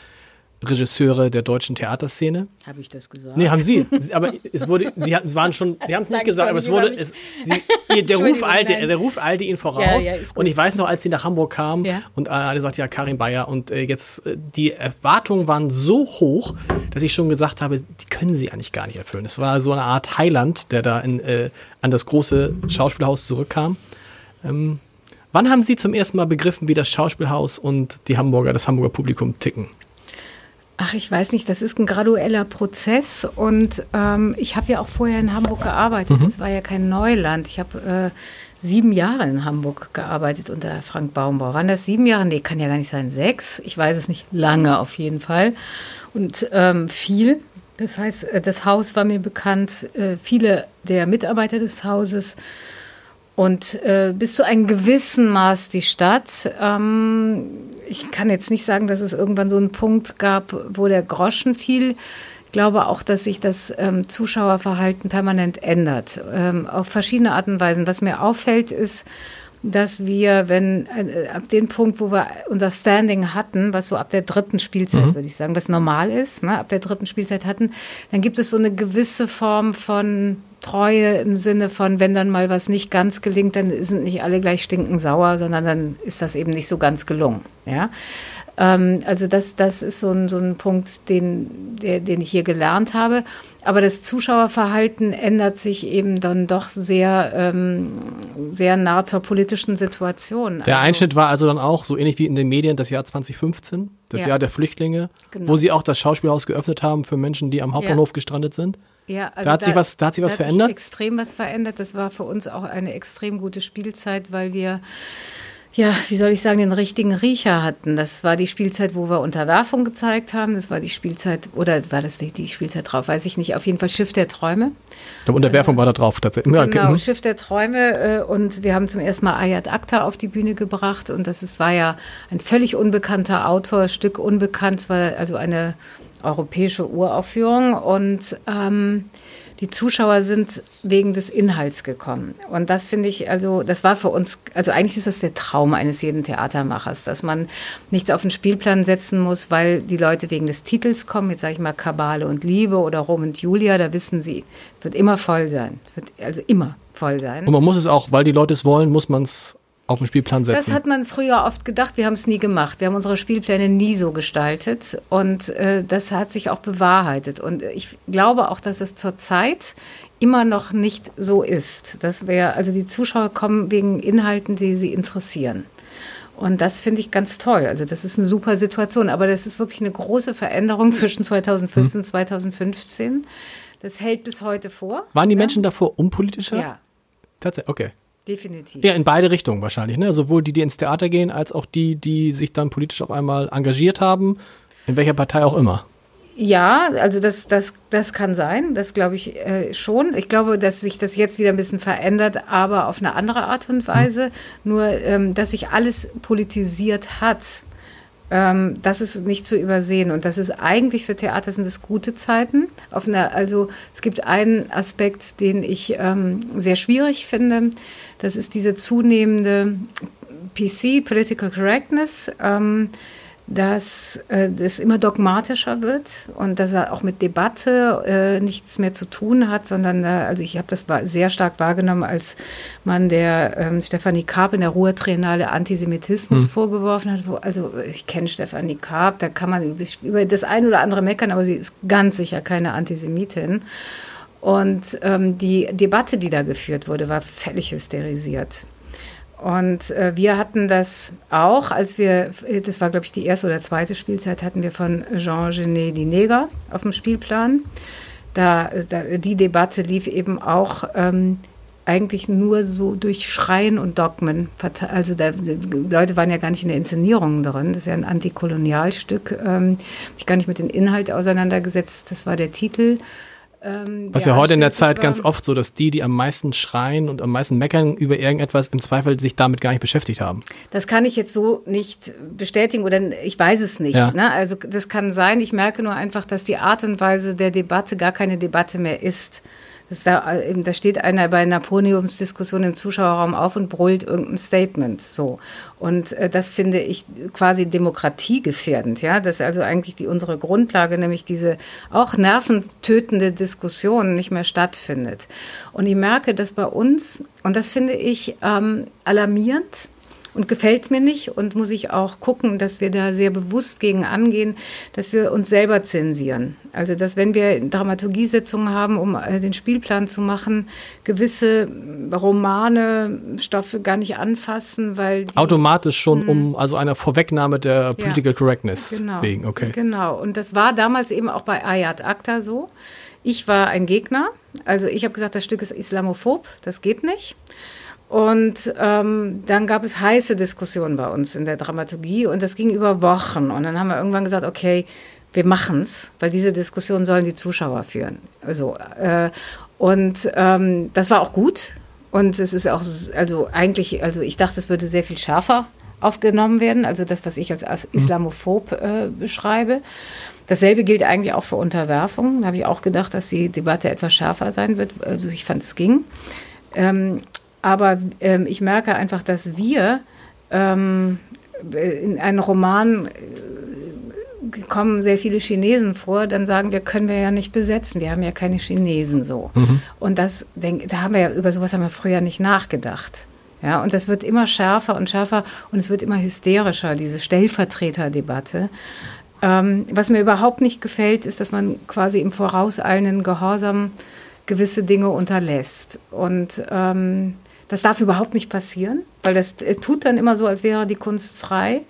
Regisseure der deutschen Theaterszene. Habe ich das gesagt? Nee, haben Sie. <laughs> Aber es wurde, Sie hatten, waren schon, Sie haben es nicht gesagt, aber es wurde, es, Sie, der <laughs> Ruf eilte, der Ruf eilte Ihnen voraus. Ja, ja, und ich weiß noch, als Sie nach Hamburg kamen ja. und äh, alle sagten, ja, Karin Bayer und äh, jetzt, äh, die Erwartungen waren so hoch, dass ich schon gesagt habe, die können Sie eigentlich gar nicht erfüllen. Es war so eine Art Heiland, der da in, an das große Schauspielhaus zurückkam. Ähm, wann haben Sie zum ersten Mal begriffen, wie das Schauspielhaus und die Hamburger, das Hamburger Publikum ticken? Ach, ich weiß nicht, das ist ein gradueller Prozess und ähm, ich habe ja auch vorher in Hamburg gearbeitet. Mhm. Das war ja kein Neuland. Ich habe äh, sieben Jahre in Hamburg gearbeitet unter Frank Baumbau. Waren das sieben Jahre? Nee, kann ja gar nicht sein. Sechs? Ich weiß es nicht. Lange auf jeden Fall. Und ähm, viel. Das heißt, äh, das Haus war mir bekannt. Äh, viele der Mitarbeiter des Hauses und äh, bis zu einem gewissen Maß die Stadt. Ähm, ich kann jetzt nicht sagen, dass es irgendwann so einen Punkt gab, wo der Groschen fiel. Ich glaube auch, dass sich das ähm, Zuschauerverhalten permanent ändert, ähm, auf verschiedene Arten und Weisen. Was mir auffällt, ist, dass wir, wenn äh, ab dem Punkt, wo wir unser Standing hatten, was so ab der dritten Spielzeit, mhm. würde ich sagen, was normal ist, ne, ab der dritten Spielzeit hatten, dann gibt es so eine gewisse Form von Treue im Sinne von, wenn dann mal was nicht ganz gelingt, dann sind nicht alle gleich stinkend sauer, sondern dann ist das eben nicht so ganz gelungen. Ja? Ähm, also das, das ist so ein, so ein Punkt, den, der, den ich hier gelernt habe. Aber das Zuschauerverhalten ändert sich eben dann doch sehr, ähm, sehr nah zur politischen Situation. Der also, Einschnitt war also dann auch so ähnlich wie in den Medien das Jahr 2015, das ja. Jahr der Flüchtlinge, genau. wo sie auch das Schauspielhaus geöffnet haben für Menschen, die am Hauptbahnhof ja. gestrandet sind. Ja, also da hat da, sich was, da hat sich was da verändert. Hat sich extrem was verändert. Das war für uns auch eine extrem gute Spielzeit, weil wir ja, wie soll ich sagen, den richtigen Riecher hatten. Das war die Spielzeit, wo wir Unterwerfung gezeigt haben. Das war die Spielzeit, oder war das nicht die Spielzeit drauf? Weiß ich nicht. Auf jeden Fall Schiff der Träume. Ich glaube, Unterwerfung äh, war da drauf tatsächlich. Genau, okay. Mhm. Schiff der Träume. Äh, und wir haben zum ersten Mal Ayat Akta auf die Bühne gebracht. Und das ist, war ja ein völlig unbekannter Autor, Stück unbekannt. Es war also eine europäische Uraufführung. Und ähm, die Zuschauer sind wegen des Inhalts gekommen. Und das finde ich, also das war für uns, also eigentlich ist das der Traum eines jeden Theatermachers, dass man nichts auf den Spielplan setzen muss, weil die Leute wegen des Titels kommen. Jetzt sage ich mal Kabale und Liebe oder Rom und Julia, da wissen sie, wird immer voll sein. Es wird also immer voll sein. Und man muss es auch, weil die Leute es wollen, muss man es auf den Spielplan setzen. Das hat man früher oft gedacht, wir haben es nie gemacht. Wir haben unsere Spielpläne nie so gestaltet und äh, das hat sich auch bewahrheitet. Und ich glaube auch, dass es zurzeit immer noch nicht so ist. Das wäre, also die Zuschauer kommen wegen Inhalten, die sie interessieren. Und das finde ich ganz toll. Also das ist eine super Situation. Aber das ist wirklich eine große Veränderung zwischen 2014 und 2015. Das hält bis heute vor. Waren die Menschen davor unpolitischer? Ja. Tatsächlich, okay. Definitiv. Ja, in beide Richtungen wahrscheinlich. Ne? Sowohl die, die ins Theater gehen, als auch die, die sich dann politisch auf einmal engagiert haben, in welcher Partei auch immer. Ja, also das, das, das kann sein, das glaube ich äh, schon. Ich glaube, dass sich das jetzt wieder ein bisschen verändert, aber auf eine andere Art und Weise. Hm. Nur, ähm, dass sich alles politisiert hat, ähm, das ist nicht zu übersehen. Und das ist eigentlich für Theater sind es gute Zeiten. Einer, also es gibt einen Aspekt, den ich ähm, sehr schwierig finde. Das ist diese zunehmende PC, Political Correctness. Ähm, dass äh, das immer dogmatischer wird und dass er auch mit Debatte äh, nichts mehr zu tun hat, sondern äh, also ich habe das sehr stark wahrgenommen, als man der ähm, Stefanie Karp in der Ruhrtriennale Antisemitismus hm. vorgeworfen hat. Wo, also ich kenne Stefanie Karp, da kann man über das ein oder andere meckern, aber sie ist ganz sicher keine Antisemitin. Und ähm, die Debatte, die da geführt wurde, war völlig hysterisiert. Und äh, wir hatten das auch, als wir, das war glaube ich die erste oder zweite Spielzeit, hatten wir von Jean Genet die Neger auf dem Spielplan. Da, da, die Debatte lief eben auch ähm, eigentlich nur so durch Schreien und Dogmen. Also da, Leute waren ja gar nicht in der Inszenierung drin. Das ist ja ein Antikolonialstück. Ähm, sich gar nicht mit dem Inhalt auseinandergesetzt. Das war der Titel. Ähm, Was ja heute in der Zeit ganz oft so, dass die, die am meisten schreien und am meisten meckern über irgendetwas, im Zweifel sich damit gar nicht beschäftigt haben. Das kann ich jetzt so nicht bestätigen oder ich weiß es nicht. Ja. Ne? Also das kann sein. Ich merke nur einfach, dass die Art und Weise der Debatte gar keine Debatte mehr ist. Das da, äh, da steht einer bei einer Podiumsdiskussion im Zuschauerraum auf und brüllt irgendein Statement. So. Und äh, das finde ich quasi demokratiegefährdend, ja. Das ist also eigentlich die, unsere Grundlage, nämlich diese auch nerventötende Diskussion nicht mehr stattfindet. Und ich merke, dass bei uns, und das finde ich ähm, alarmierend, und gefällt mir nicht und muss ich auch gucken, dass wir da sehr bewusst gegen angehen, dass wir uns selber zensieren. Also dass wenn wir Dramaturgiesitzungen haben, um äh, den Spielplan zu machen, gewisse Romane, Stoffe gar nicht anfassen, weil automatisch schon hm. um also einer Vorwegnahme der Political ja, Correctness genau, wegen, okay. Genau und das war damals eben auch bei Ayat Akta so. Ich war ein Gegner, also ich habe gesagt, das Stück ist islamophob, das geht nicht. Und ähm, dann gab es heiße Diskussionen bei uns in der Dramaturgie und das ging über Wochen. Und dann haben wir irgendwann gesagt, okay, wir machen es, weil diese Diskussion sollen die Zuschauer führen. Also, äh, und ähm, das war auch gut. Und es ist auch, also eigentlich, also ich dachte, es würde sehr viel schärfer aufgenommen werden, also das, was ich als mhm. Islamophob äh, beschreibe. Dasselbe gilt eigentlich auch für Unterwerfung. Da habe ich auch gedacht, dass die Debatte etwas schärfer sein wird. Also ich fand, es ging. Ähm, aber ähm, ich merke einfach, dass wir ähm, in einem Roman äh, kommen sehr viele Chinesen vor, dann sagen wir, können wir ja nicht besetzen. Wir haben ja keine Chinesen so. Mhm. Und das, denk, da haben wir ja, über sowas haben wir früher nicht nachgedacht. Ja, und das wird immer schärfer und schärfer und es wird immer hysterischer, diese Stellvertreterdebatte. Ähm, was mir überhaupt nicht gefällt, ist, dass man quasi im vorauseilenden Gehorsam gewisse Dinge unterlässt. Und ähm, das darf überhaupt nicht passieren, weil das tut dann immer so, als wäre die Kunst frei,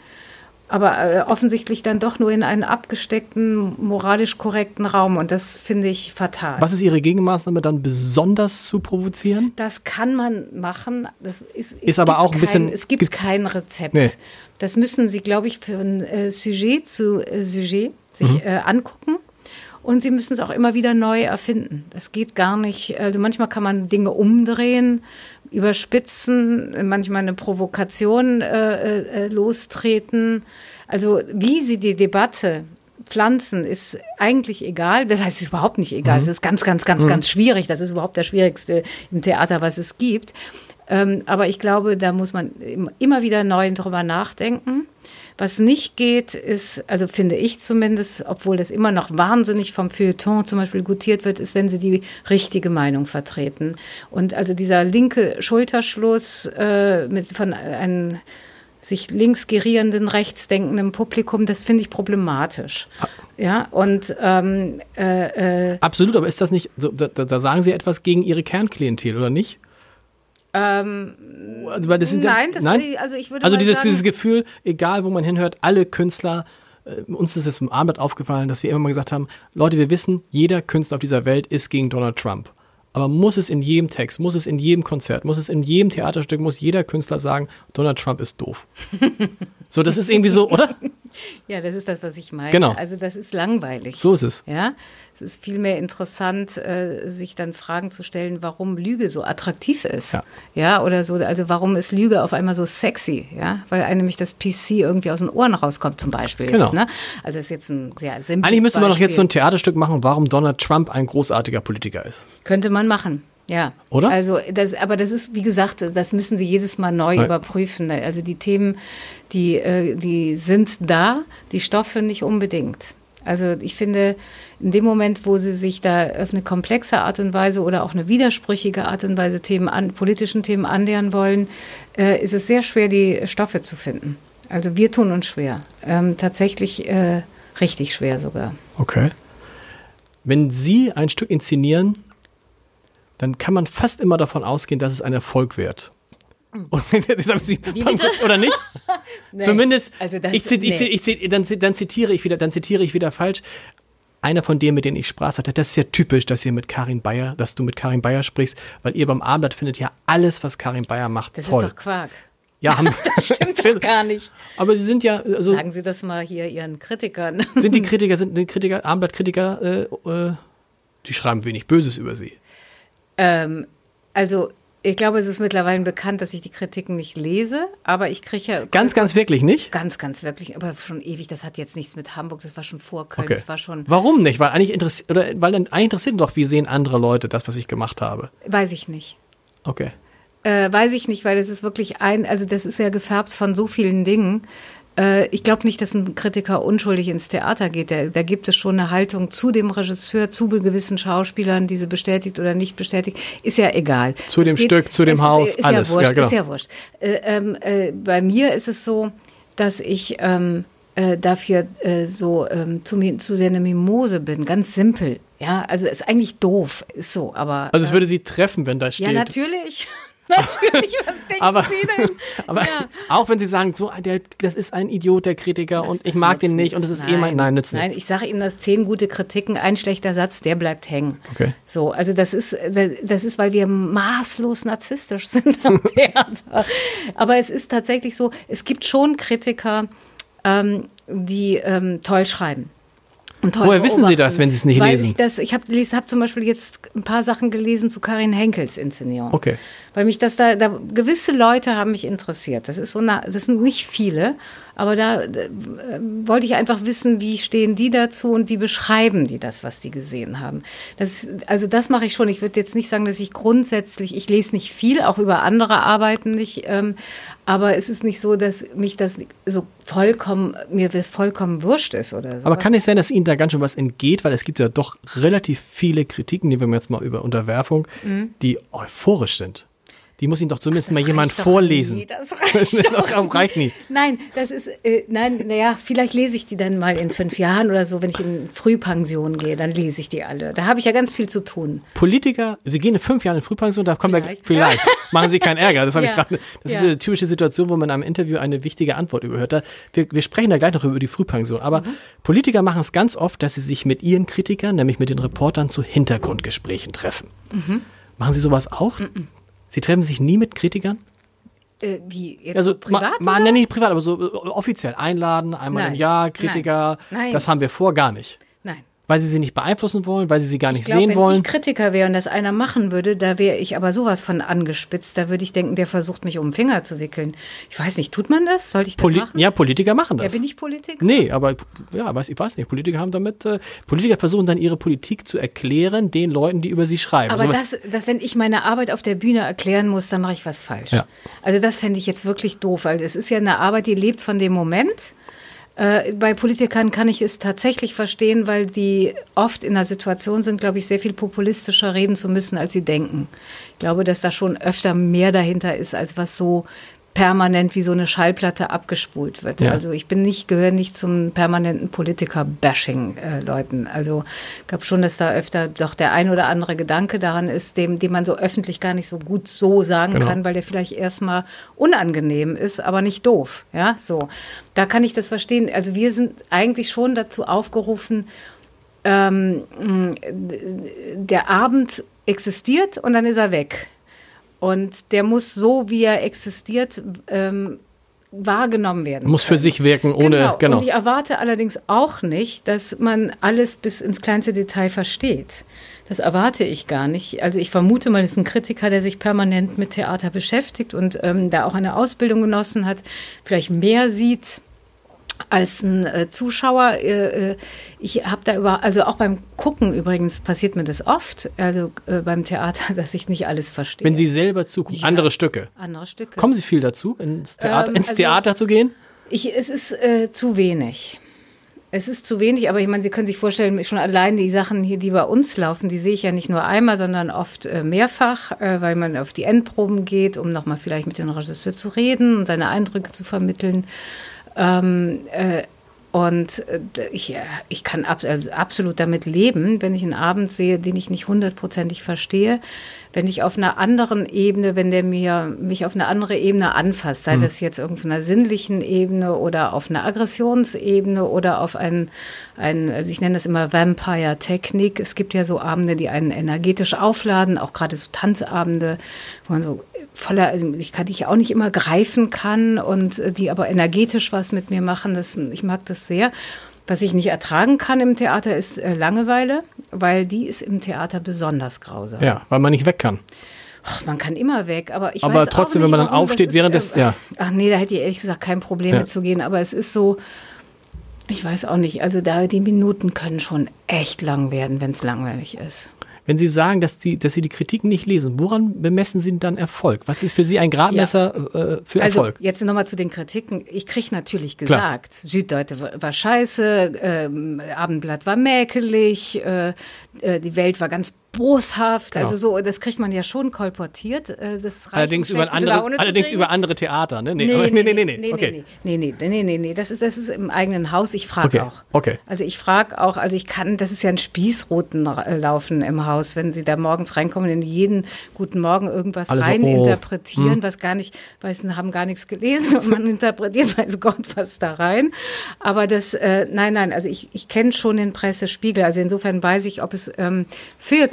aber äh, offensichtlich dann doch nur in einen abgesteckten, moralisch korrekten Raum und das finde ich fatal. Was ist Ihre Gegenmaßnahme dann besonders zu provozieren? Das kann man machen. Das ist, ist aber auch ein bisschen. es gibt kein Rezept. Nee. Das müssen Sie, glaube ich, für ein äh, Sujet zu äh, Sujet sich mhm. äh, angucken. Und sie müssen es auch immer wieder neu erfinden. Das geht gar nicht. Also manchmal kann man Dinge umdrehen überspitzen, manchmal eine Provokation äh, äh, lostreten. Also wie sie die Debatte Pflanzen ist eigentlich egal. Das heißt, es ist überhaupt nicht egal. Es ist ganz, ganz, ganz, ganz schwierig. Das ist überhaupt das Schwierigste im Theater, was es gibt. Ähm, aber ich glaube, da muss man im- immer wieder neu drüber nachdenken. Was nicht geht, ist, also finde ich zumindest, obwohl das immer noch wahnsinnig vom Feuilleton zum Beispiel gutiert wird, ist, wenn sie die richtige Meinung vertreten. Und also dieser linke Schulterschluss äh, mit von einem sich links gerierenden, rechts denkenden Publikum, das finde ich problematisch. Ja, und ähm, äh, äh, Absolut, aber ist das nicht, da da sagen Sie etwas gegen Ihre Kernklientel, oder nicht? Ähm, Also, weil das sind ja- nein, das, also ich würde Also dieses, sagen, dieses Gefühl, egal wo man hinhört, alle Künstler, äh, uns ist es im Abend aufgefallen, dass wir immer mal gesagt haben, Leute, wir wissen, jeder Künstler auf dieser Welt ist gegen Donald Trump. Aber muss es in jedem Text, muss es in jedem Konzert, muss es in jedem Theaterstück, muss jeder Künstler sagen, Donald Trump ist doof. <laughs> so, das ist irgendwie so, oder? Ja, das ist das, was ich meine. Genau. Also das ist langweilig. So ist es. Ja, es ist vielmehr interessant, äh, sich dann Fragen zu stellen, warum Lüge so attraktiv ist. Ja. ja, oder so, also warum ist Lüge auf einmal so sexy? Ja, weil einem nämlich das PC irgendwie aus den Ohren rauskommt, zum Beispiel. Genau. Jetzt, ne? Also ist jetzt ein sehr simples Eigentlich müsste man doch jetzt so ein. Theaterstück machen, warum Donald Trump ein großartiger Politiker ist. Könnte man machen. Ja. Oder? Also das, aber das ist, wie gesagt, das müssen Sie jedes Mal neu Nein. überprüfen. Also die Themen, die, äh, die sind da, die Stoffe nicht unbedingt. Also ich finde, in dem Moment, wo Sie sich da auf eine komplexe Art und Weise oder auch eine widersprüchige Art und Weise Themen an, politischen Themen annähern wollen, äh, ist es sehr schwer, die Stoffe zu finden. Also wir tun uns schwer. Ähm, tatsächlich äh, richtig schwer sogar. Okay. Wenn Sie ein Stück inszenieren, dann kann man fast immer davon ausgehen, dass es ein Erfolg wird. <laughs> oder nicht? <laughs> Nee, Zumindest, also das- ich, zit, ich, nee. zit, ich zit, dann, dann zitiere ich wieder, dann zitiere ich wieder falsch. Einer von denen, mit denen ich Spaß hatte, das ist ja typisch, dass ihr mit Karin Bayer, dass du mit Karin Bayer sprichst, weil ihr beim Abendblatt findet ja alles, was Karin Bayer macht, Das toll. ist doch Quark. ja, haben, <laughs> Das stimmt doch gar nicht. aber sie sind ja, also Sagen Sie das mal hier Ihren Kritikern. sind die Kritiker, sind die Kritiker, Abendblattkritiker, äh, äh, die schreiben wenig Böses über sie. ähm, also, ich glaube, es ist mittlerweile bekannt, dass ich die Kritiken nicht lese, aber ich kriege ja Ganz, ganz wirklich nicht? ganz, ganz wirklich, aber schon ewig. Das hat jetzt nichts mit Hamburg, das war schon vor Köln, Okay. das war schon, Warum nicht? Weil eigentlich interessiert, oder weil dann eigentlich interessiert doch, wie sehen andere Leute das, was ich gemacht habe. weiß ich nicht. Okay. Äh, weiß ich nicht, weil das ist wirklich ein, also das ist ja gefärbt von so vielen Dingen. Äh, ich glaube nicht, dass ein Kritiker unschuldig ins Theater geht. Da, da gibt es schon eine Haltung zu dem Regisseur, zu gewissen Schauspielern, diese bestätigt oder nicht bestätigt. Ist ja egal. Zu dem Es Stück, zu dem es Haus, ist, ist alles. Ja wurscht, Ja, genau. Ist ja wurscht. Äh, ähm, äh, bei mir ist es so, dass ich ähm, äh, dafür äh, so ähm, zu, zu sehr eine Mimose bin, ganz simpel. Ja, also ist eigentlich doof, ist so, aber. Also es äh, würde sie treffen, wenn da steht. ja, natürlich. <laughs> natürlich, was denken aber, Sie denn? <laughs> aber Ja. auch wenn sie sagen, so, der, das ist ein Idiot, der Kritiker, und ich Das mag den nicht und das nichts. ist eh mein, nein, nützt Nein, nichts. ich sage Ihnen, dass zehn gute Kritiken, ein schlechter Satz, der bleibt hängen. Okay. So, also das ist, das ist, weil wir maßlos narzisstisch <laughs> sind am Theater. Aber es ist tatsächlich so, es gibt schon Kritiker, ähm, die ähm, toll schreiben. Woher wissen Sie das, wenn Sie es nicht Weil lesen? Ich, das, ich habe hab zum Beispiel jetzt ein paar Sachen gelesen zu Karin Henkels Inszenierung. Okay. Weil mich das da, da gewisse Leute haben mich interessiert. Das ist so na, das sind nicht viele, aber da äh, wollte ich einfach wissen, wie stehen die dazu und wie beschreiben die das, was die gesehen haben. Das, also das mache ich schon. Ich würde jetzt nicht sagen, dass ich grundsätzlich, ich lese nicht viel, auch über andere Arbeiten nicht, ähm, aber es ist nicht so, dass mich das so vollkommen, mir das vollkommen wurscht ist oder so. Aber kann es sein, dass Ihnen da ganz schön was entgeht, weil es gibt ja doch relativ viele Kritiken, die wir jetzt mal über Unterwerfung, Mhm. die euphorisch sind. Die muss Ihnen doch zumindest mal Das jemand vorlesen. Nie, das reicht <laughs> Das reicht nie. Nein, das ist, äh, nein, naja, vielleicht lese ich die dann mal in fünf Jahren oder so, wenn ich in Frühpension gehe, dann lese ich die alle. Da habe ich ja ganz viel zu tun. Politiker, Sie gehen in fünf Jahren in Frühpension, da kommen Vielleicht. wir vielleicht. <laughs> Machen Sie keinen Ärger. Das, habe ich Ja. gerade. Das ist Ja. eine typische Situation, wo man in einem Interview eine wichtige Antwort überhört. Da, wir, wir sprechen da gleich noch über die Frühpension. Aber Mhm. Politiker machen es ganz oft, dass sie sich mit ihren Kritikern, nämlich mit den Reportern, zu Hintergrundgesprächen treffen. Mhm. Machen Sie sowas auch? Sie treffen sich nie mit Kritikern? Äh, wie, jetzt Also so privat? mal, oder? mal nicht privat, aber so äh, offiziell einladen, einmal Nein. im Jahr, Kritiker. Nein. Nein. Das haben wir vor gar nicht. Weil sie sie nicht beeinflussen wollen, weil sie sie gar nicht ich glaub, sehen wenn wollen. Wenn ich Kritiker wäre und das einer machen würde, da wäre ich aber sowas von angespitzt. Da würde ich denken, der versucht mich um den Finger zu wickeln. Ich weiß nicht, tut man das? Sollte ich das Poli machen? ja, Politiker machen das. Ja, bin ich Politiker? Nee, aber ja, weiß, ich weiß nicht. Politiker haben damit, äh, Politiker versuchen dann ihre Politik zu erklären den Leuten, die über sie schreiben. Aber das, das, wenn ich meine Arbeit auf der Bühne erklären muss, dann mache ich was falsch. Ja. Also das fände ich jetzt wirklich doof, weil es ist ja eine Arbeit, die lebt von dem Moment. Äh, bei Politikern kann ich es tatsächlich verstehen, weil die oft in einer Situation sind, glaube ich, sehr viel populistischer reden zu müssen, als sie denken. Ich glaube, dass da schon öfter mehr dahinter ist, als was so permanent wie so eine Schallplatte abgespult wird. Ja. Also ich bin nicht, gehöre nicht zum permanenten Politiker-Bashing-Leuten. also ich glaube schon, dass da öfter doch der ein oder andere Gedanke daran ist, dem, den man so öffentlich gar nicht so gut so sagen Genau. kann, weil der vielleicht erstmal unangenehm ist, aber nicht doof. Ja, so. Da kann ich das verstehen. Also wir sind eigentlich schon dazu aufgerufen, ähm, der Abend existiert und dann ist er weg. Und der muss so, wie er existiert, ähm, wahrgenommen werden. muss für können. sich wirken, ohne, Genau. genau. Und ich erwarte allerdings auch nicht, dass man alles bis ins kleinste Detail versteht. Das erwarte ich gar nicht. Also ich vermute mal, es ist ein Kritiker, der sich permanent mit Theater beschäftigt und ähm, da auch eine Ausbildung genossen hat, vielleicht mehr sieht als ein äh, Zuschauer. Äh, äh, ich habe da über, also auch beim Gucken übrigens passiert mir das oft, also äh, beim Theater, <laughs> dass ich nicht alles verstehe. Wenn Sie selber zugucken, Ja. andere Stücke. andere Stücke. Kommen Sie viel dazu, ins Theater, Ähm, ins also- Theater zu gehen? Ich, es ist äh, zu wenig. Es ist zu wenig, aber ich meine, Sie können sich vorstellen, schon allein die Sachen hier, die bei uns laufen, die sehe ich ja nicht nur einmal, sondern oft äh, mehrfach, weil man auf die Endproben geht, um nochmal vielleicht mit dem Regisseur zu reden und seine Eindrücke zu vermitteln. Ähm, äh, und äh, ich, äh, ich kann ab, also absolut damit leben, wenn ich einen Abend sehe, den ich nicht hundertprozentig verstehe, wenn ich auf einer anderen Ebene, wenn der mir mich auf eine andere Ebene anfasst, sei das jetzt irgendwo einer sinnlichen Ebene oder auf einer Aggressionsebene oder auf einen, einen also ich nenne das immer Vampire-Technik. Es gibt ja so Abende, die einen energetisch aufladen, auch gerade so Tanzabende, wo man so voller, also ich kann die ich auch nicht immer greifen kann und äh, die aber energetisch was mit mir machen. Das, ich mag das sehr. Was ich nicht ertragen kann im Theater ist äh, Langeweile, weil die ist im Theater besonders grausam. Ja, weil man nicht weg kann. Ach, man kann immer weg, aber ich Aber weiß trotzdem, auch wenn nicht, man dann aufsteht während äh, des- ja. Ach nee, da hätte ich ehrlich gesagt kein Problem Ja. mitzugehen, aber es ist so, ich weiß auch nicht, also da die Minuten können schon echt lang werden, wenn es langweilig ist. Wenn Sie sagen, dass, die, dass Sie die Kritiken nicht lesen, woran bemessen Sie dann Erfolg? Was ist für Sie ein Gradmesser äh, für Also Erfolg? jetzt nochmal zu den Kritiken. Ich kriege natürlich gesagt, Süddeutsche war, scheiße, ähm, Abendblatt war mäkelig, äh, äh, die Welt war ganz boshaft. Genau. Also so, das kriegt man ja schon kolportiert. Äh, das allerdings über, andere, allerdings über andere Theater, ne? Nee, aber- <laughs> nee, nee, nee, nee, okay. nee, nee, nee, nee, nee, nee. Das ist, das ist im eigenen Haus. Ich frage Okay, auch. okay. Also ich frage auch, also ich kann, das ist ja ein Spießrutenlaufen im Haus, wenn Sie da morgens reinkommen, in jeden guten Morgen irgendwas Alle so, rein oh, interpretieren, was gar nicht, weiß, haben gar nichts gelesen und man <laughs> interpretiert, weiß Gott, was da rein. Aber das, äh, nein, nein, also ich, ich kenne schon den Pressespiegel. Also insofern weiß ich, ob es ähm,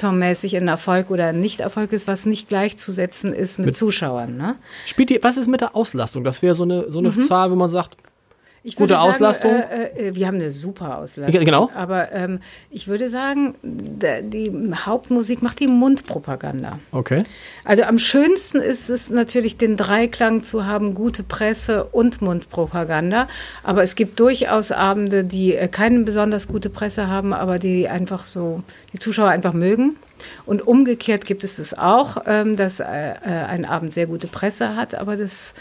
feuilletonmäßig ein Erfolg oder ein Nicht-Erfolg ist, was nicht gleichzusetzen ist mit, Zuschauern. Ne? Spielt die, was ist mit der Auslastung? Das wäre so eine, so eine Mhm. Zahl, wo man sagt, Ich Gute sagen, Auslastung? Äh, äh, wir haben eine super Auslastung. Genau. Aber ähm, ich würde sagen, die Hauptmusik macht die Mundpropaganda. okay. Also am schönsten ist es natürlich, den Dreiklang zu haben, gute Presse und Mundpropaganda. Aber es gibt durchaus Abende, die äh, keine besonders gute Presse haben, aber die einfach so, die Zuschauer einfach mögen. Und umgekehrt gibt es es auch, ähm, dass äh, äh, ein Abend sehr gute Presse hat, aber das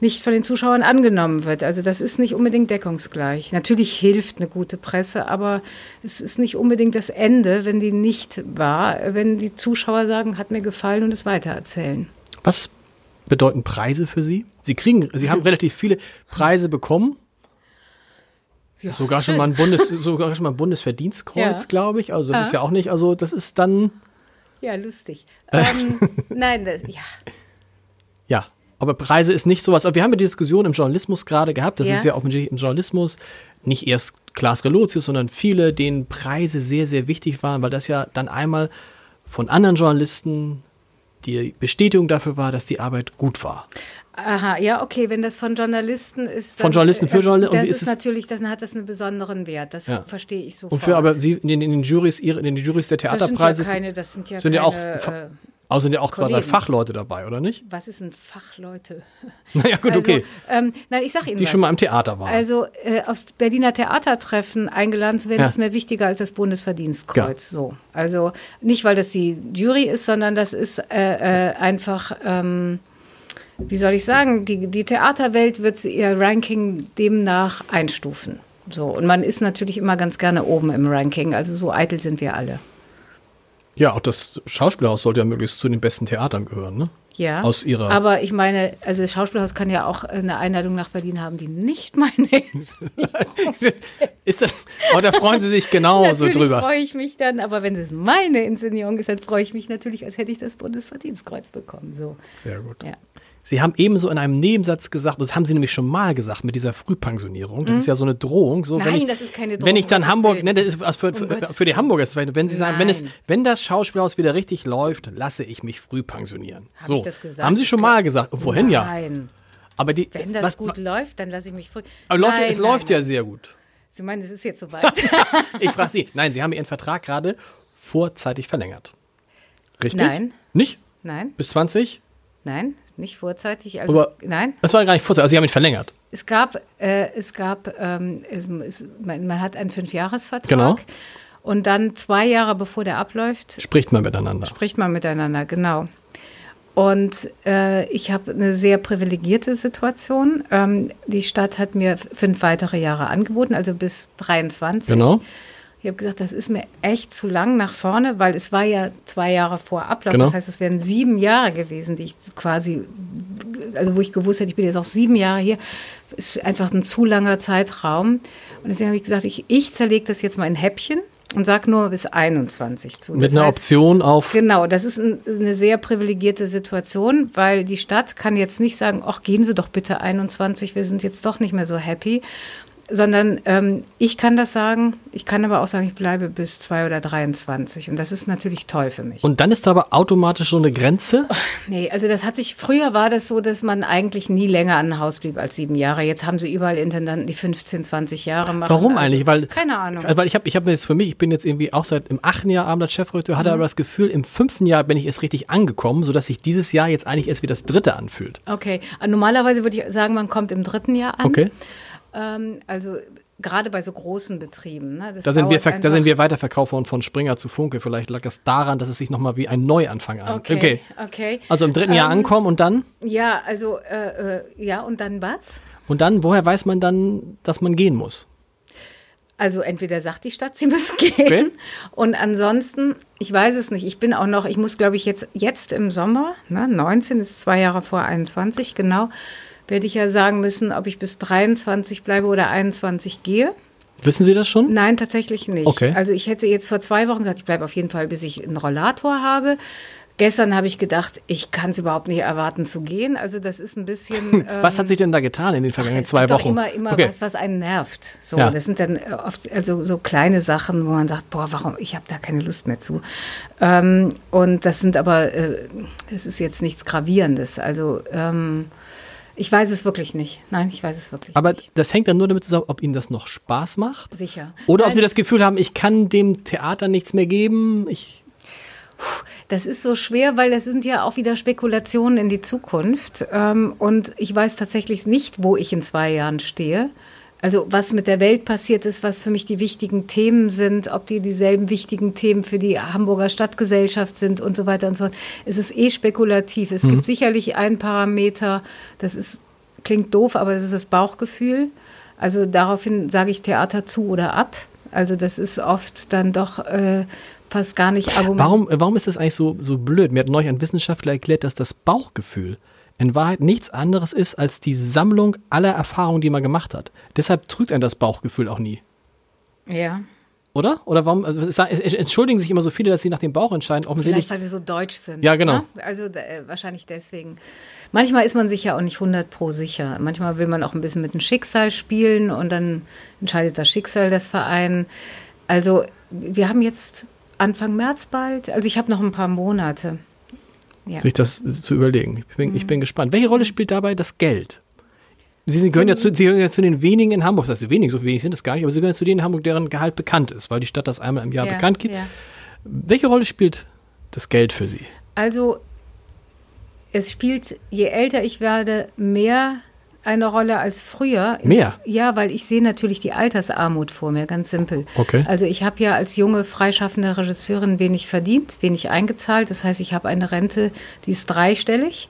nicht von den Zuschauern angenommen wird. Also das ist nicht unbedingt deckungsgleich. Natürlich hilft eine gute Presse, aber es ist nicht unbedingt das Ende, wenn die nicht war, wenn die Zuschauer sagen, hat mir gefallen und es weitererzählen. Was bedeuten Preise für Sie? Sie kriegen, Sie haben <laughs> relativ viele Preise bekommen. Ja, Sogar schon mal ein Bundes, <laughs> sogar schon mal ein Bundesverdienstkreuz, Ja. glaube ich. Also das Ja. ist ja auch nicht, also das ist dann, Ja, lustig. ähm, nein, das, ja. <laughs> ja. Aber Preise ist nicht sowas. Aber wir haben ja die Diskussion im Journalismus gerade gehabt. Das Ja. ist ja offensichtlich im Journalismus nicht erst Klaas Relotius, sondern viele, denen Preise sehr, sehr wichtig waren, weil das ja dann einmal von anderen Journalisten die Bestätigung dafür war, dass die Arbeit gut war. Aha, ja, okay, wenn das von Journalisten ist. Dann, von Journalisten für Journalisten. Das ist, ist natürlich, dann hat das einen besonderen Wert. Das ja. verstehe ich sofort. Und für aber Sie in den, in den Juries, in den Juries der Theaterpreise. Das sind ja keine, das sind ja, sind keine, ja auch, äh, Außer sind ja auch Kollegen. zwei, drei Fachleute dabei, oder nicht? Was ist ein Fachleute? <laughs> Naja, gut, also, okay. Ähm, nein, ich sag Ihnen Die was. schon mal im Theater waren. Also äh, aus Berliner Theatertreffen eingeladen zu werden, ja. ist mir wichtiger als das Bundesverdienstkreuz. Ja. So. Also nicht, weil das die Jury ist, sondern das ist äh, äh, einfach, ähm, wie soll ich sagen, die, die Theaterwelt wird ihr Ranking demnach einstufen. So. Und man ist natürlich immer ganz gerne oben im Ranking. Also so eitel sind wir alle. Ja, auch das Schauspielhaus sollte ja möglichst zu den besten Theatern gehören, ne? Ja. Aus ihrer. Aber ich meine, also das Schauspielhaus kann ja auch eine Einladung nach Berlin haben, die nicht meine <laughs> ist. ist das, oh, da freuen Sie sich <laughs> genauso natürlich drüber. freue ich mich dann, aber wenn es meine Inszenierung ist, dann freue ich mich natürlich, als hätte ich das Bundesverdienstkreuz bekommen. So. Sehr gut. Ja. Sie haben ebenso in einem Nebensatz gesagt, das haben Sie nämlich schon mal gesagt mit dieser Frühpensionierung. Das mhm. ist ja so eine Drohung. So, Nein, wenn ich, das ist keine Drohung. Wenn ich dann Hamburg, ne, das ist also für, für, für, die Hamburger ist wenn Sie sagen, wenn es, wenn das Schauspielhaus wieder richtig läuft, lasse ich mich früh pensionieren. Hab so. ich das gesagt? Haben Sie schon mal gesagt? Und vorhin ja. Nein. Aber die, wenn das was, gut läuft, dann lasse ich mich früh. Aber nein, es nein, läuft nein. ja sehr gut. Sie meinen, es ist jetzt soweit. <laughs> ich frage Sie. Nein, Sie haben Ihren Vertrag gerade vorzeitig verlängert. Richtig? Nein. Nicht? Nein. Bis 20? Nein, nicht vorzeitig. Also Aber es, nein. Es war gar nicht vorzeitig, also Sie haben ihn verlängert. Es gab, äh, es gab, ähm, es, man, man, hat einen Fünfjahresvertrag. Genau. Und dann zwei Jahre bevor der abläuft. Spricht man miteinander. Spricht man miteinander, genau. Und äh, ich habe eine sehr privilegierte Situation. Ähm, die Stadt hat mir fünf weitere Jahre angeboten, also bis 23. Genau. Ich habe gesagt, das ist mir echt zu lang nach vorne, weil es war ja zwei Jahre vor Ablauf. Genau. Das heißt, es wären sieben Jahre gewesen, die ich quasi, also wo ich gewusst hätte, ich bin jetzt auch sieben Jahre hier. Ist einfach ein zu langer Zeitraum. Und deswegen habe ich gesagt, ich, ich zerlege das jetzt mal in Häppchen und sage nur bis 21 zu. Mit das einer heißt, Option auf. Genau, das ist ein, eine sehr privilegierte Situation, weil die Stadt kann jetzt nicht sagen, ach, gehen Sie doch bitte 21, wir sind jetzt doch nicht mehr so happy sondern ähm, ich kann das sagen, ich kann aber auch sagen, ich bleibe bis zwei oder 23 und das ist natürlich toll für mich. Und dann ist aber automatisch so eine Grenze? Oh, <laughs> nee, also das hat sich, früher war das so, dass man eigentlich nie länger an Haus blieb als sieben Jahre. Jetzt haben sie überall Intendanten, die 15, 20 Jahre machen. Warum also, eigentlich? Weil, keine Ahnung. Weil ich habe ich hab jetzt für mich, ich bin jetzt irgendwie auch seit im achten Jahr Abendblatt-Chefredakteur, hatte mhm. aber das Gefühl, im fünften Jahr bin ich erst richtig angekommen, sodass sich dieses Jahr jetzt eigentlich erst wie das dritte anfühlt. Okay, normalerweise würde ich sagen, man kommt im dritten Jahr an. Okay. Ähm, also gerade bei so großen Betrieben. Ne, da, sind wir, da sind wir weiterverkauft worden von Springer zu Funke. Vielleicht lag es daran, dass es sich nochmal wie ein Neuanfang an. Okay, okay. okay. Also im dritten ähm, Jahr ankommen und dann? Ja, also äh, äh, ja, und dann was? Und dann, woher weiß man dann, dass man gehen muss? Also entweder sagt die Stadt, sie müssen <laughs> gehen. Okay. Und ansonsten, ich weiß es nicht. Ich bin auch noch, ich muss, glaube ich, jetzt, jetzt im Sommer, ne, 19 ist zwei Jahre vor 21, genau, werde ich ja sagen müssen, ob ich bis 23 bleibe oder 21 gehe. Wissen Sie das schon? Nein, tatsächlich nicht. Okay. Also ich hätte jetzt vor zwei Wochen gesagt, ich bleibe auf jeden Fall, bis ich einen Rollator habe. Gestern habe ich gedacht, ich kann es überhaupt nicht erwarten zu gehen. Also das ist ein bisschen. Ähm, <laughs> was hat sich denn da getan in den vergangenen zwei Wochen? Doch immer, immer okay. was, was einen nervt. So, ja. das sind dann oft also so kleine Sachen, wo man sagt, boah, warum? Ich habe da keine Lust mehr zu. Ähm, und das sind aber, äh, es ist jetzt nichts gravierendes. Also ähm, ich weiß es wirklich nicht. Nein, ich weiß es wirklich Aber nicht. Aber das hängt dann nur damit zusammen, ob Ihnen das noch Spaß macht. Sicher. Oder Nein. ob Sie das Gefühl haben, ich kann dem Theater nichts mehr geben. Ich das ist so schwer, weil das sind ja auch wieder Spekulationen in die Zukunft. Ähm, und ich weiß tatsächlich nicht, wo ich in zwei Jahren stehe also was mit der Welt passiert ist, was für mich die wichtigen Themen sind, ob die dieselben wichtigen Themen für die Hamburger Stadtgesellschaft sind und so weiter und so fort. Es ist eh spekulativ. Es mhm. gibt sicherlich einen Parameter, das ist, klingt doof, aber das ist das Bauchgefühl. Also daraufhin sage ich Theater zu oder ab. Also das ist oft dann doch äh, fast gar nicht Argument. Warum, warum ist das eigentlich so, so blöd? Mir hat neulich ein Wissenschaftler erklärt, dass das Bauchgefühl in Wahrheit nichts anderes ist als die Sammlung aller Erfahrungen, die man gemacht hat. Deshalb trügt ein das Bauchgefühl auch nie. Ja. Oder? Oder warum? Also entschuldigen sich immer so viele, dass sie nach dem Bauch entscheiden. Offensichtlich. Vielleicht, weil wir so deutsch sind. Ja, genau. Ne? Also äh, wahrscheinlich deswegen. Manchmal ist man sich ja auch nicht 100 pro sicher. Manchmal will man auch ein bisschen mit dem Schicksal spielen und dann entscheidet das Schicksal das Verein. Also wir haben jetzt Anfang März bald. Also ich habe noch ein paar Monate. Ja. sich das zu überlegen. Ich bin, ich bin gespannt. Welche Rolle spielt dabei das Geld? Sie gehören, ja zu, Sie gehören ja zu den wenigen in Hamburg, das heißt wenig, so wenig sind es gar nicht, aber Sie gehören zu denen in Hamburg, deren Gehalt bekannt ist, weil die Stadt das einmal im Jahr Ja, bekannt gibt. ja. Welche Rolle spielt das Geld für Sie? Also es spielt, je älter ich werde, mehr eine Rolle als früher. Mehr? Ja, weil ich sehe natürlich die Altersarmut vor mir, ganz simpel. Okay. Also ich habe ja als junge freischaffende Regisseurin wenig verdient, wenig eingezahlt. Das heißt, ich habe eine Rente, die ist dreistellig.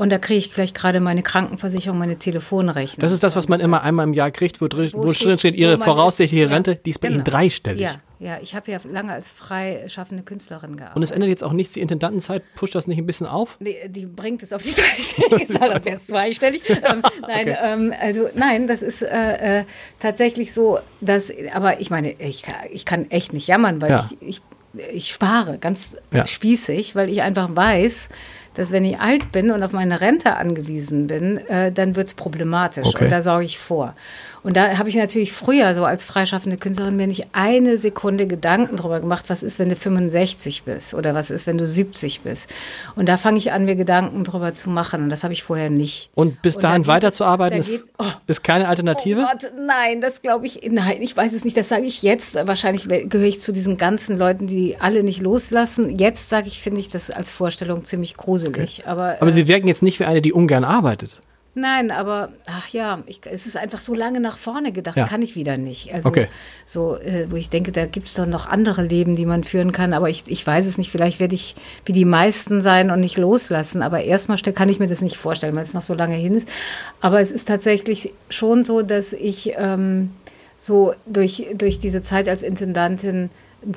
Und da kriege ich vielleicht gerade meine Krankenversicherung, meine Telefonrechnung. Das ist das, was man immer einmal im Jahr kriegt, wo drin, Wo wo steht- steht, wo Ihre man voraussichtliche ist. Rente, die ist bei Ihnen genau. dreistellig. Ja, ja, ich habe ja lange als freischaffende Künstlerin gearbeitet. Und es ändert jetzt auch nichts, die Intendantenzeit pusht das nicht ein bisschen auf? Die, die bringt es auf die <laughs> dreistellige Zahl, das wäre es zweistellig. <laughs> Ähm, nein, Okay. ähm, also nein, das ist äh, äh, tatsächlich so, dass, aber ich meine, ich, kann- ich kann echt nicht jammern, weil Ja. ich, ich, ich spare ganz Ja. spießig, weil ich einfach weiß, dass wenn ich alt bin und auf meine Rente angewiesen bin, äh, dann wird es problematisch Okay. und da sorge ich vor. Und da habe ich natürlich früher so als freischaffende Künstlerin mir nicht eine Sekunde Gedanken drüber gemacht, was ist, wenn du 65 bist oder was ist, wenn du 70 bist. Und da fange ich an, mir Gedanken drüber zu machen und das habe ich vorher nicht. Und bis Und da dahin weiterzuarbeiten da ist, oh. ist keine Alternative? Oh Gott, nein, das glaube ich, nein, ich weiß es nicht, das sage ich jetzt. Wahrscheinlich gehöre ich zu diesen ganzen Leuten, die alle nicht loslassen. Jetzt sage ich, finde ich das als Vorstellung ziemlich gruselig. Aber, Aber äh, Sie wirken jetzt nicht wie eine, die ungern arbeitet. Nein, aber ach ja, ich, es ist einfach so lange nach vorne gedacht, Ja. kann ich wieder nicht. Also Okay. so, äh, wo ich denke, da gibt es doch noch andere Leben, die man führen kann, aber ich, ich weiß es nicht. Vielleicht werde ich wie die meisten sein und nicht loslassen. Aber erstmal kann ich mir das nicht vorstellen, weil es noch so lange hin ist. Aber es ist tatsächlich schon so, dass ich ähm, so durch, durch diese Zeit als Intendantin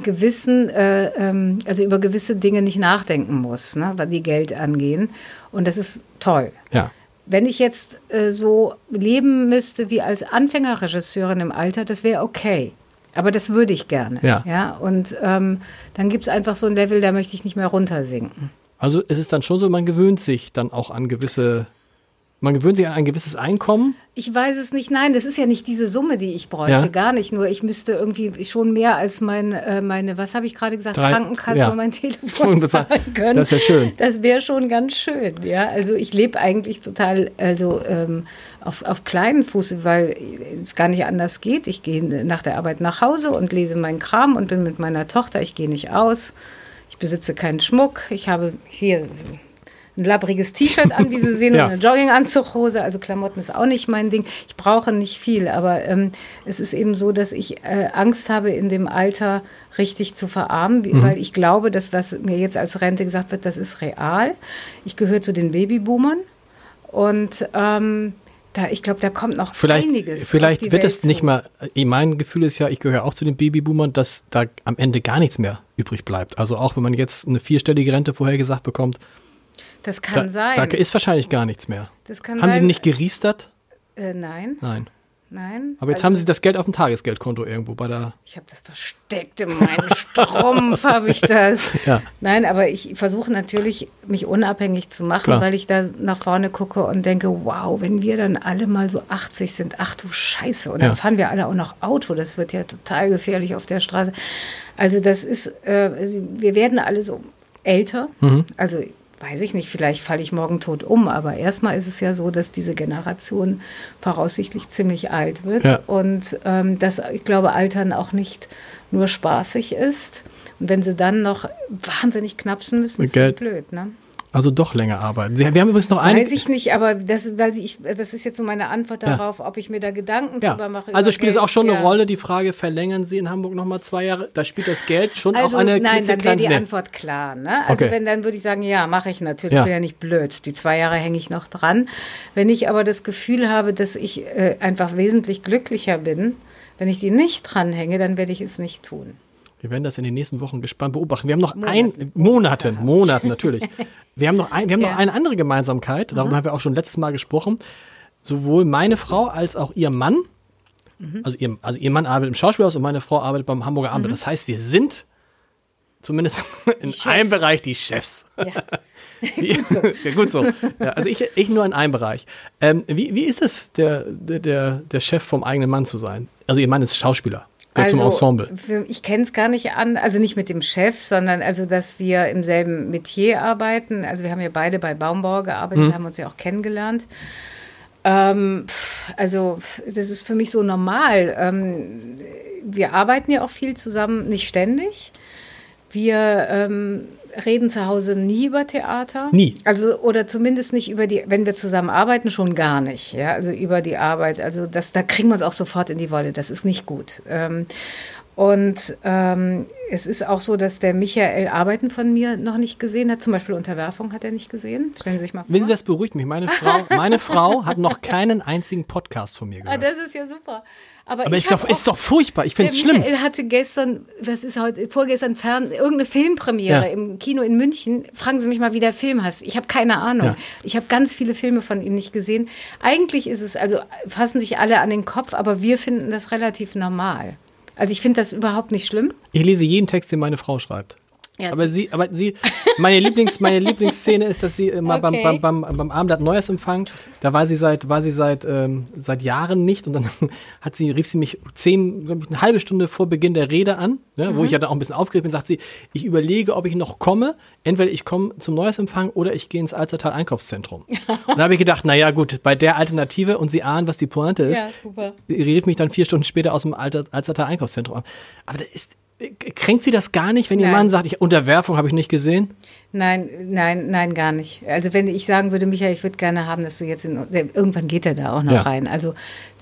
gewissen, äh, ähm, also über gewisse Dinge nicht nachdenken muss, ne, was die Geld angehen. Und das ist toll. Ja. Wenn ich jetzt äh, so leben müsste wie als Anfängerregisseurin im Alter, das wäre okay. Aber das würde ich gerne. Ja. Und ähm, dann gibt es einfach so ein Level, da möchte ich nicht mehr runtersinken. Also es ist dann schon so, man gewöhnt sich dann auch an gewisse, man gewöhnt sich an ein gewisses Einkommen. Ich weiß es nicht. Nein, das ist ja nicht diese Summe, die ich bräuchte. Ja. Gar nicht. Nur ich müsste irgendwie schon mehr als mein, äh, meine, was habe ich gerade gesagt, Drei- Krankenkasse ja. und mein Telefon bezahlen. <laughs> zahlen können. Das wär schön. Das wäre schon ganz schön. Ja, also ich lebe eigentlich total, also ähm, auf, auf kleinen Fuß, weil es gar nicht anders geht. Ich gehe nach der Arbeit nach Hause und lese meinen Kram und bin mit meiner Tochter. Ich gehe nicht aus. Ich besitze keinen Schmuck. Ich habe hier ein labbriges T-Shirt an, wie Sie <laughs> sehen, Ja. und eine Jogginganzughose. Also Klamotten ist auch nicht mein Ding. Ich brauche nicht viel, aber ähm, es ist eben so, dass ich äh, Angst habe, in dem Alter richtig zu verarmen, wie, weil ich glaube, dass was mir jetzt als Rente gesagt wird, das ist real. Ich gehöre zu den Babyboomern und ähm, da, ich glaube, da kommt noch Vielleicht, einiges. auf vielleicht wird Welt es nicht zu. mal, eh, mein Gefühl ist ja, ich gehöre auch zu den Babyboomern, dass da am Ende gar nichts mehr übrig bleibt. Also auch wenn man jetzt eine vierstellige Rente vorher gesagt bekommt, Das kann da, sein. da ist wahrscheinlich gar nichts mehr. das kann Haben Sie sein. nicht geriestert? Äh, nein, Nein. nein. Aber jetzt Also- haben Sie das Geld auf dem Tagesgeldkonto irgendwo bei der. Ich habe das versteckt in meinem Strumpf, habe ich das. <laughs> Ja. Nein, aber ich versuche natürlich, mich unabhängig zu machen, Klar. weil ich da nach vorne gucke und denke, wow, wenn wir dann alle mal so 80 sind, ach du Scheiße, und dann Ja. fahren wir alle auch noch Auto, das wird ja total gefährlich auf der Straße. Also das ist, äh, wir werden alle so älter, Mhm. also weiß ich nicht, vielleicht falle ich morgen tot um, aber erstmal ist es ja so, dass diese Generation voraussichtlich ziemlich alt wird Ja. und ähm, dass, ich glaube, Altern auch nicht nur spaßig ist. Und wenn sie dann noch wahnsinnig knapsen müssen, Mit ist das Geld. blöd, ne? Also doch länger arbeiten. Sie, wir haben übrigens noch eine. Weiß ich nicht, aber das, weil ich, das ist jetzt so meine Antwort Ja. darauf, ob ich mir da Gedanken Ja. drüber mache. Also spielt es auch schon eine Ja. Rolle, die Frage, verlängern Sie in Hamburg nochmal zwei Jahre? Da spielt das Geld schon Also auch eine nein, dann wäre die Nee. Antwort klar. Ne? Also Okay. wenn, dann würde ich sagen, ja, mache ich natürlich. Ja. Ich bin ja nicht blöd. Die zwei Jahre hänge ich noch dran. Wenn ich aber das Gefühl habe, dass ich äh, einfach wesentlich glücklicher bin, wenn ich die nicht dranhänge, dann werde ich es nicht tun. Wir werden das in den nächsten Wochen gespannt beobachten. Wir haben noch ein Monaten, Monaten natürlich. <laughs> Wir haben noch ein, wir haben noch Ja. eine andere Gemeinsamkeit. Darüber haben wir auch schon letztes Mal gesprochen. Sowohl meine Frau als auch ihr Mann. Mhm. Also ihr, also ihr Mann arbeitet im Schauspielhaus und meine Frau arbeitet beim Hamburger Mhm. Abend. Das heißt, wir sind zumindest in Chefs. einem Bereich die Chefs. Ja. <laughs> <laughs> gut so. ja, gut so. Ja, also ich, ich nur in einem Bereich. Ähm, wie, wie ist es, der, der, der Chef vom eigenen Mann zu sein? Also ihr Mann ist Schauspieler. Gehört zum Ensemble. für, ich kenne es gar nicht an, also nicht mit dem Chef, sondern also, dass wir im selben Metier arbeiten. Also wir haben ja beide bei Baumbauer gearbeitet, haben uns ja auch kennengelernt. Ähm, also das ist für mich so normal. Ähm, wir arbeiten ja auch viel zusammen, nicht ständig. Wir ähm, reden zu Hause nie über Theater. Nie. Also oder zumindest nicht über die, wenn wir zusammen arbeiten, schon gar nicht. Ja, also über die Arbeit. Also das, da kriegen wir uns auch sofort in die Wolle. Das ist nicht gut. Ähm, und ähm, es ist auch so, dass der Michael Arbeiten von mir noch nicht gesehen hat. Zum Beispiel Unterwerfung hat er nicht gesehen. Stellen Sie sich mal vor. Wissen Sie, das beruhigt mich. Meine Frau, meine Frau hat noch keinen einzigen Podcast von mir ah, gehört. das ist ja super. Aber, Aber ist doch, ist doch furchtbar. Ich finde es schlimm. Michael hatte gestern, was ist heute, vorgestern fern, irgendeine Filmpremiere Ja. im Kino in München. Fragen Sie mich mal, wie der Film heißt. Ich habe keine Ahnung. Ja. Ich habe ganz viele Filme von ihm nicht gesehen. Eigentlich ist es, also fassen sich alle an den Kopf, aber wir finden das relativ normal. Also ich finde das überhaupt nicht schlimm. Ich lese jeden Text, den meine Frau schreibt. Ja, aber sie, aber sie, meine Lieblings, meine Lieblingsszene ist, dass sie immer beim, Okay. beim, beim, beim Abend hat Neujahrsempfang, da war sie seit, war sie seit, ähm, seit Jahren nicht und dann <laughs> hat sie, rief sie mich zehn, glaub ich, eine halbe Stunde vor Beginn der Rede an, ne, wo ich ja dann auch ein bisschen aufgeregt bin, sagt sie, ich überlege, ob ich noch komme, entweder ich komme zum Neujahrsempfang oder ich gehe ins Alzertal Einkaufszentrum. <laughs> und da habe ich gedacht, naja gut, bei der Alternative und sie ahnen, was die Pointe ist, Ja, super. Sie rief mich dann vier Stunden später aus dem Alzertal Einkaufszentrum an. Aber da ist, kränkt sie das gar nicht, wenn ihr Nein. Mann sagt, ich, Unterwerfung habe ich nicht gesehen? Nein, nein, nein, gar nicht. Also wenn ich sagen würde, Michael, ich würde gerne haben, dass du jetzt in, irgendwann geht er da auch noch Ja. rein. Also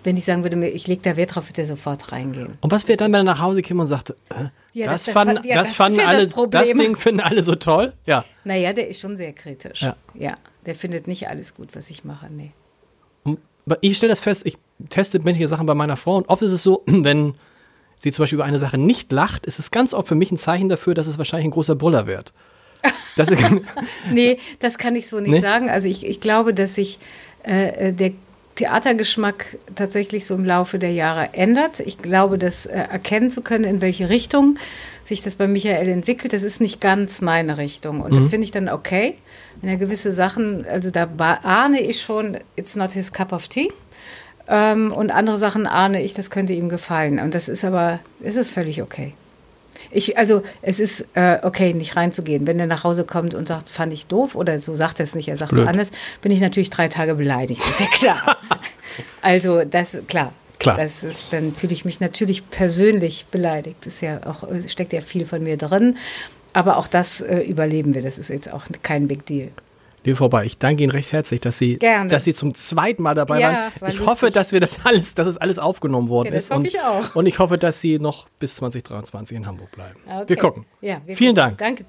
wenn ich sagen würde, ich lege da Wert drauf, würde er sofort reingehen. Und was wäre dann, wenn er nach Hause käme und sagte, äh, Ja, das, das- das fanden, ja, das das fanden alle, das. Ding finden alle so toll? Ja. Naja, der ist schon sehr kritisch. Ja. ja. Der findet nicht alles gut, was ich mache. Nee. Ich stelle das fest, ich teste manche Sachen bei meiner Frau und oft ist es so, <clears throat> wenn sie zum Beispiel über eine Sache nicht lacht, ist es ganz oft für mich ein Zeichen dafür, dass es wahrscheinlich ein großer Brüller wird. <laughs> Das Nee, das kann ich so nicht Nee? sagen. Also ich, ich glaube, dass sich äh, äh, der Theatergeschmack tatsächlich so im Laufe der Jahre ändert. Ich glaube, das äh, erkennen zu können, in welche Richtung sich das bei Michael entwickelt. Das ist nicht ganz meine Richtung. Und das finde ich dann okay. Wenn er gewisse Sachen, also da ahne ich schon, it's not his cup of tea. Ähm, und andere Sachen ahne ich, das könnte ihm gefallen. Und das ist aber, es ist völlig okay. Ich, also es ist äh, okay, nicht reinzugehen. Wenn er nach Hause kommt und sagt, fand ich doof oder so sagt er es nicht, er sagt es anders, bin ich natürlich drei Tage beleidigt, ist ja klar. <laughs> also das, klar. Klar. Das ist, dann fühle ich mich natürlich persönlich beleidigt. Ist ja auch, äh, steckt ja viel von mir drin. Aber auch das äh, überleben wir. Das ist jetzt auch kein Big Deal. Liebe Frau Bayer, ich danke Ihnen recht herzlich, dass Sie, Gerne. dass Sie zum zweiten Mal dabei Ja, waren. war Ich hoffe, dass wir das alles, dass es alles aufgenommen worden Ja, das ist. hoffe und, ich auch. und ich hoffe, dass Sie noch bis 2023 in Hamburg bleiben. Okay. Wir gucken. Ja, wir Vielen gucken. Dank. Danke.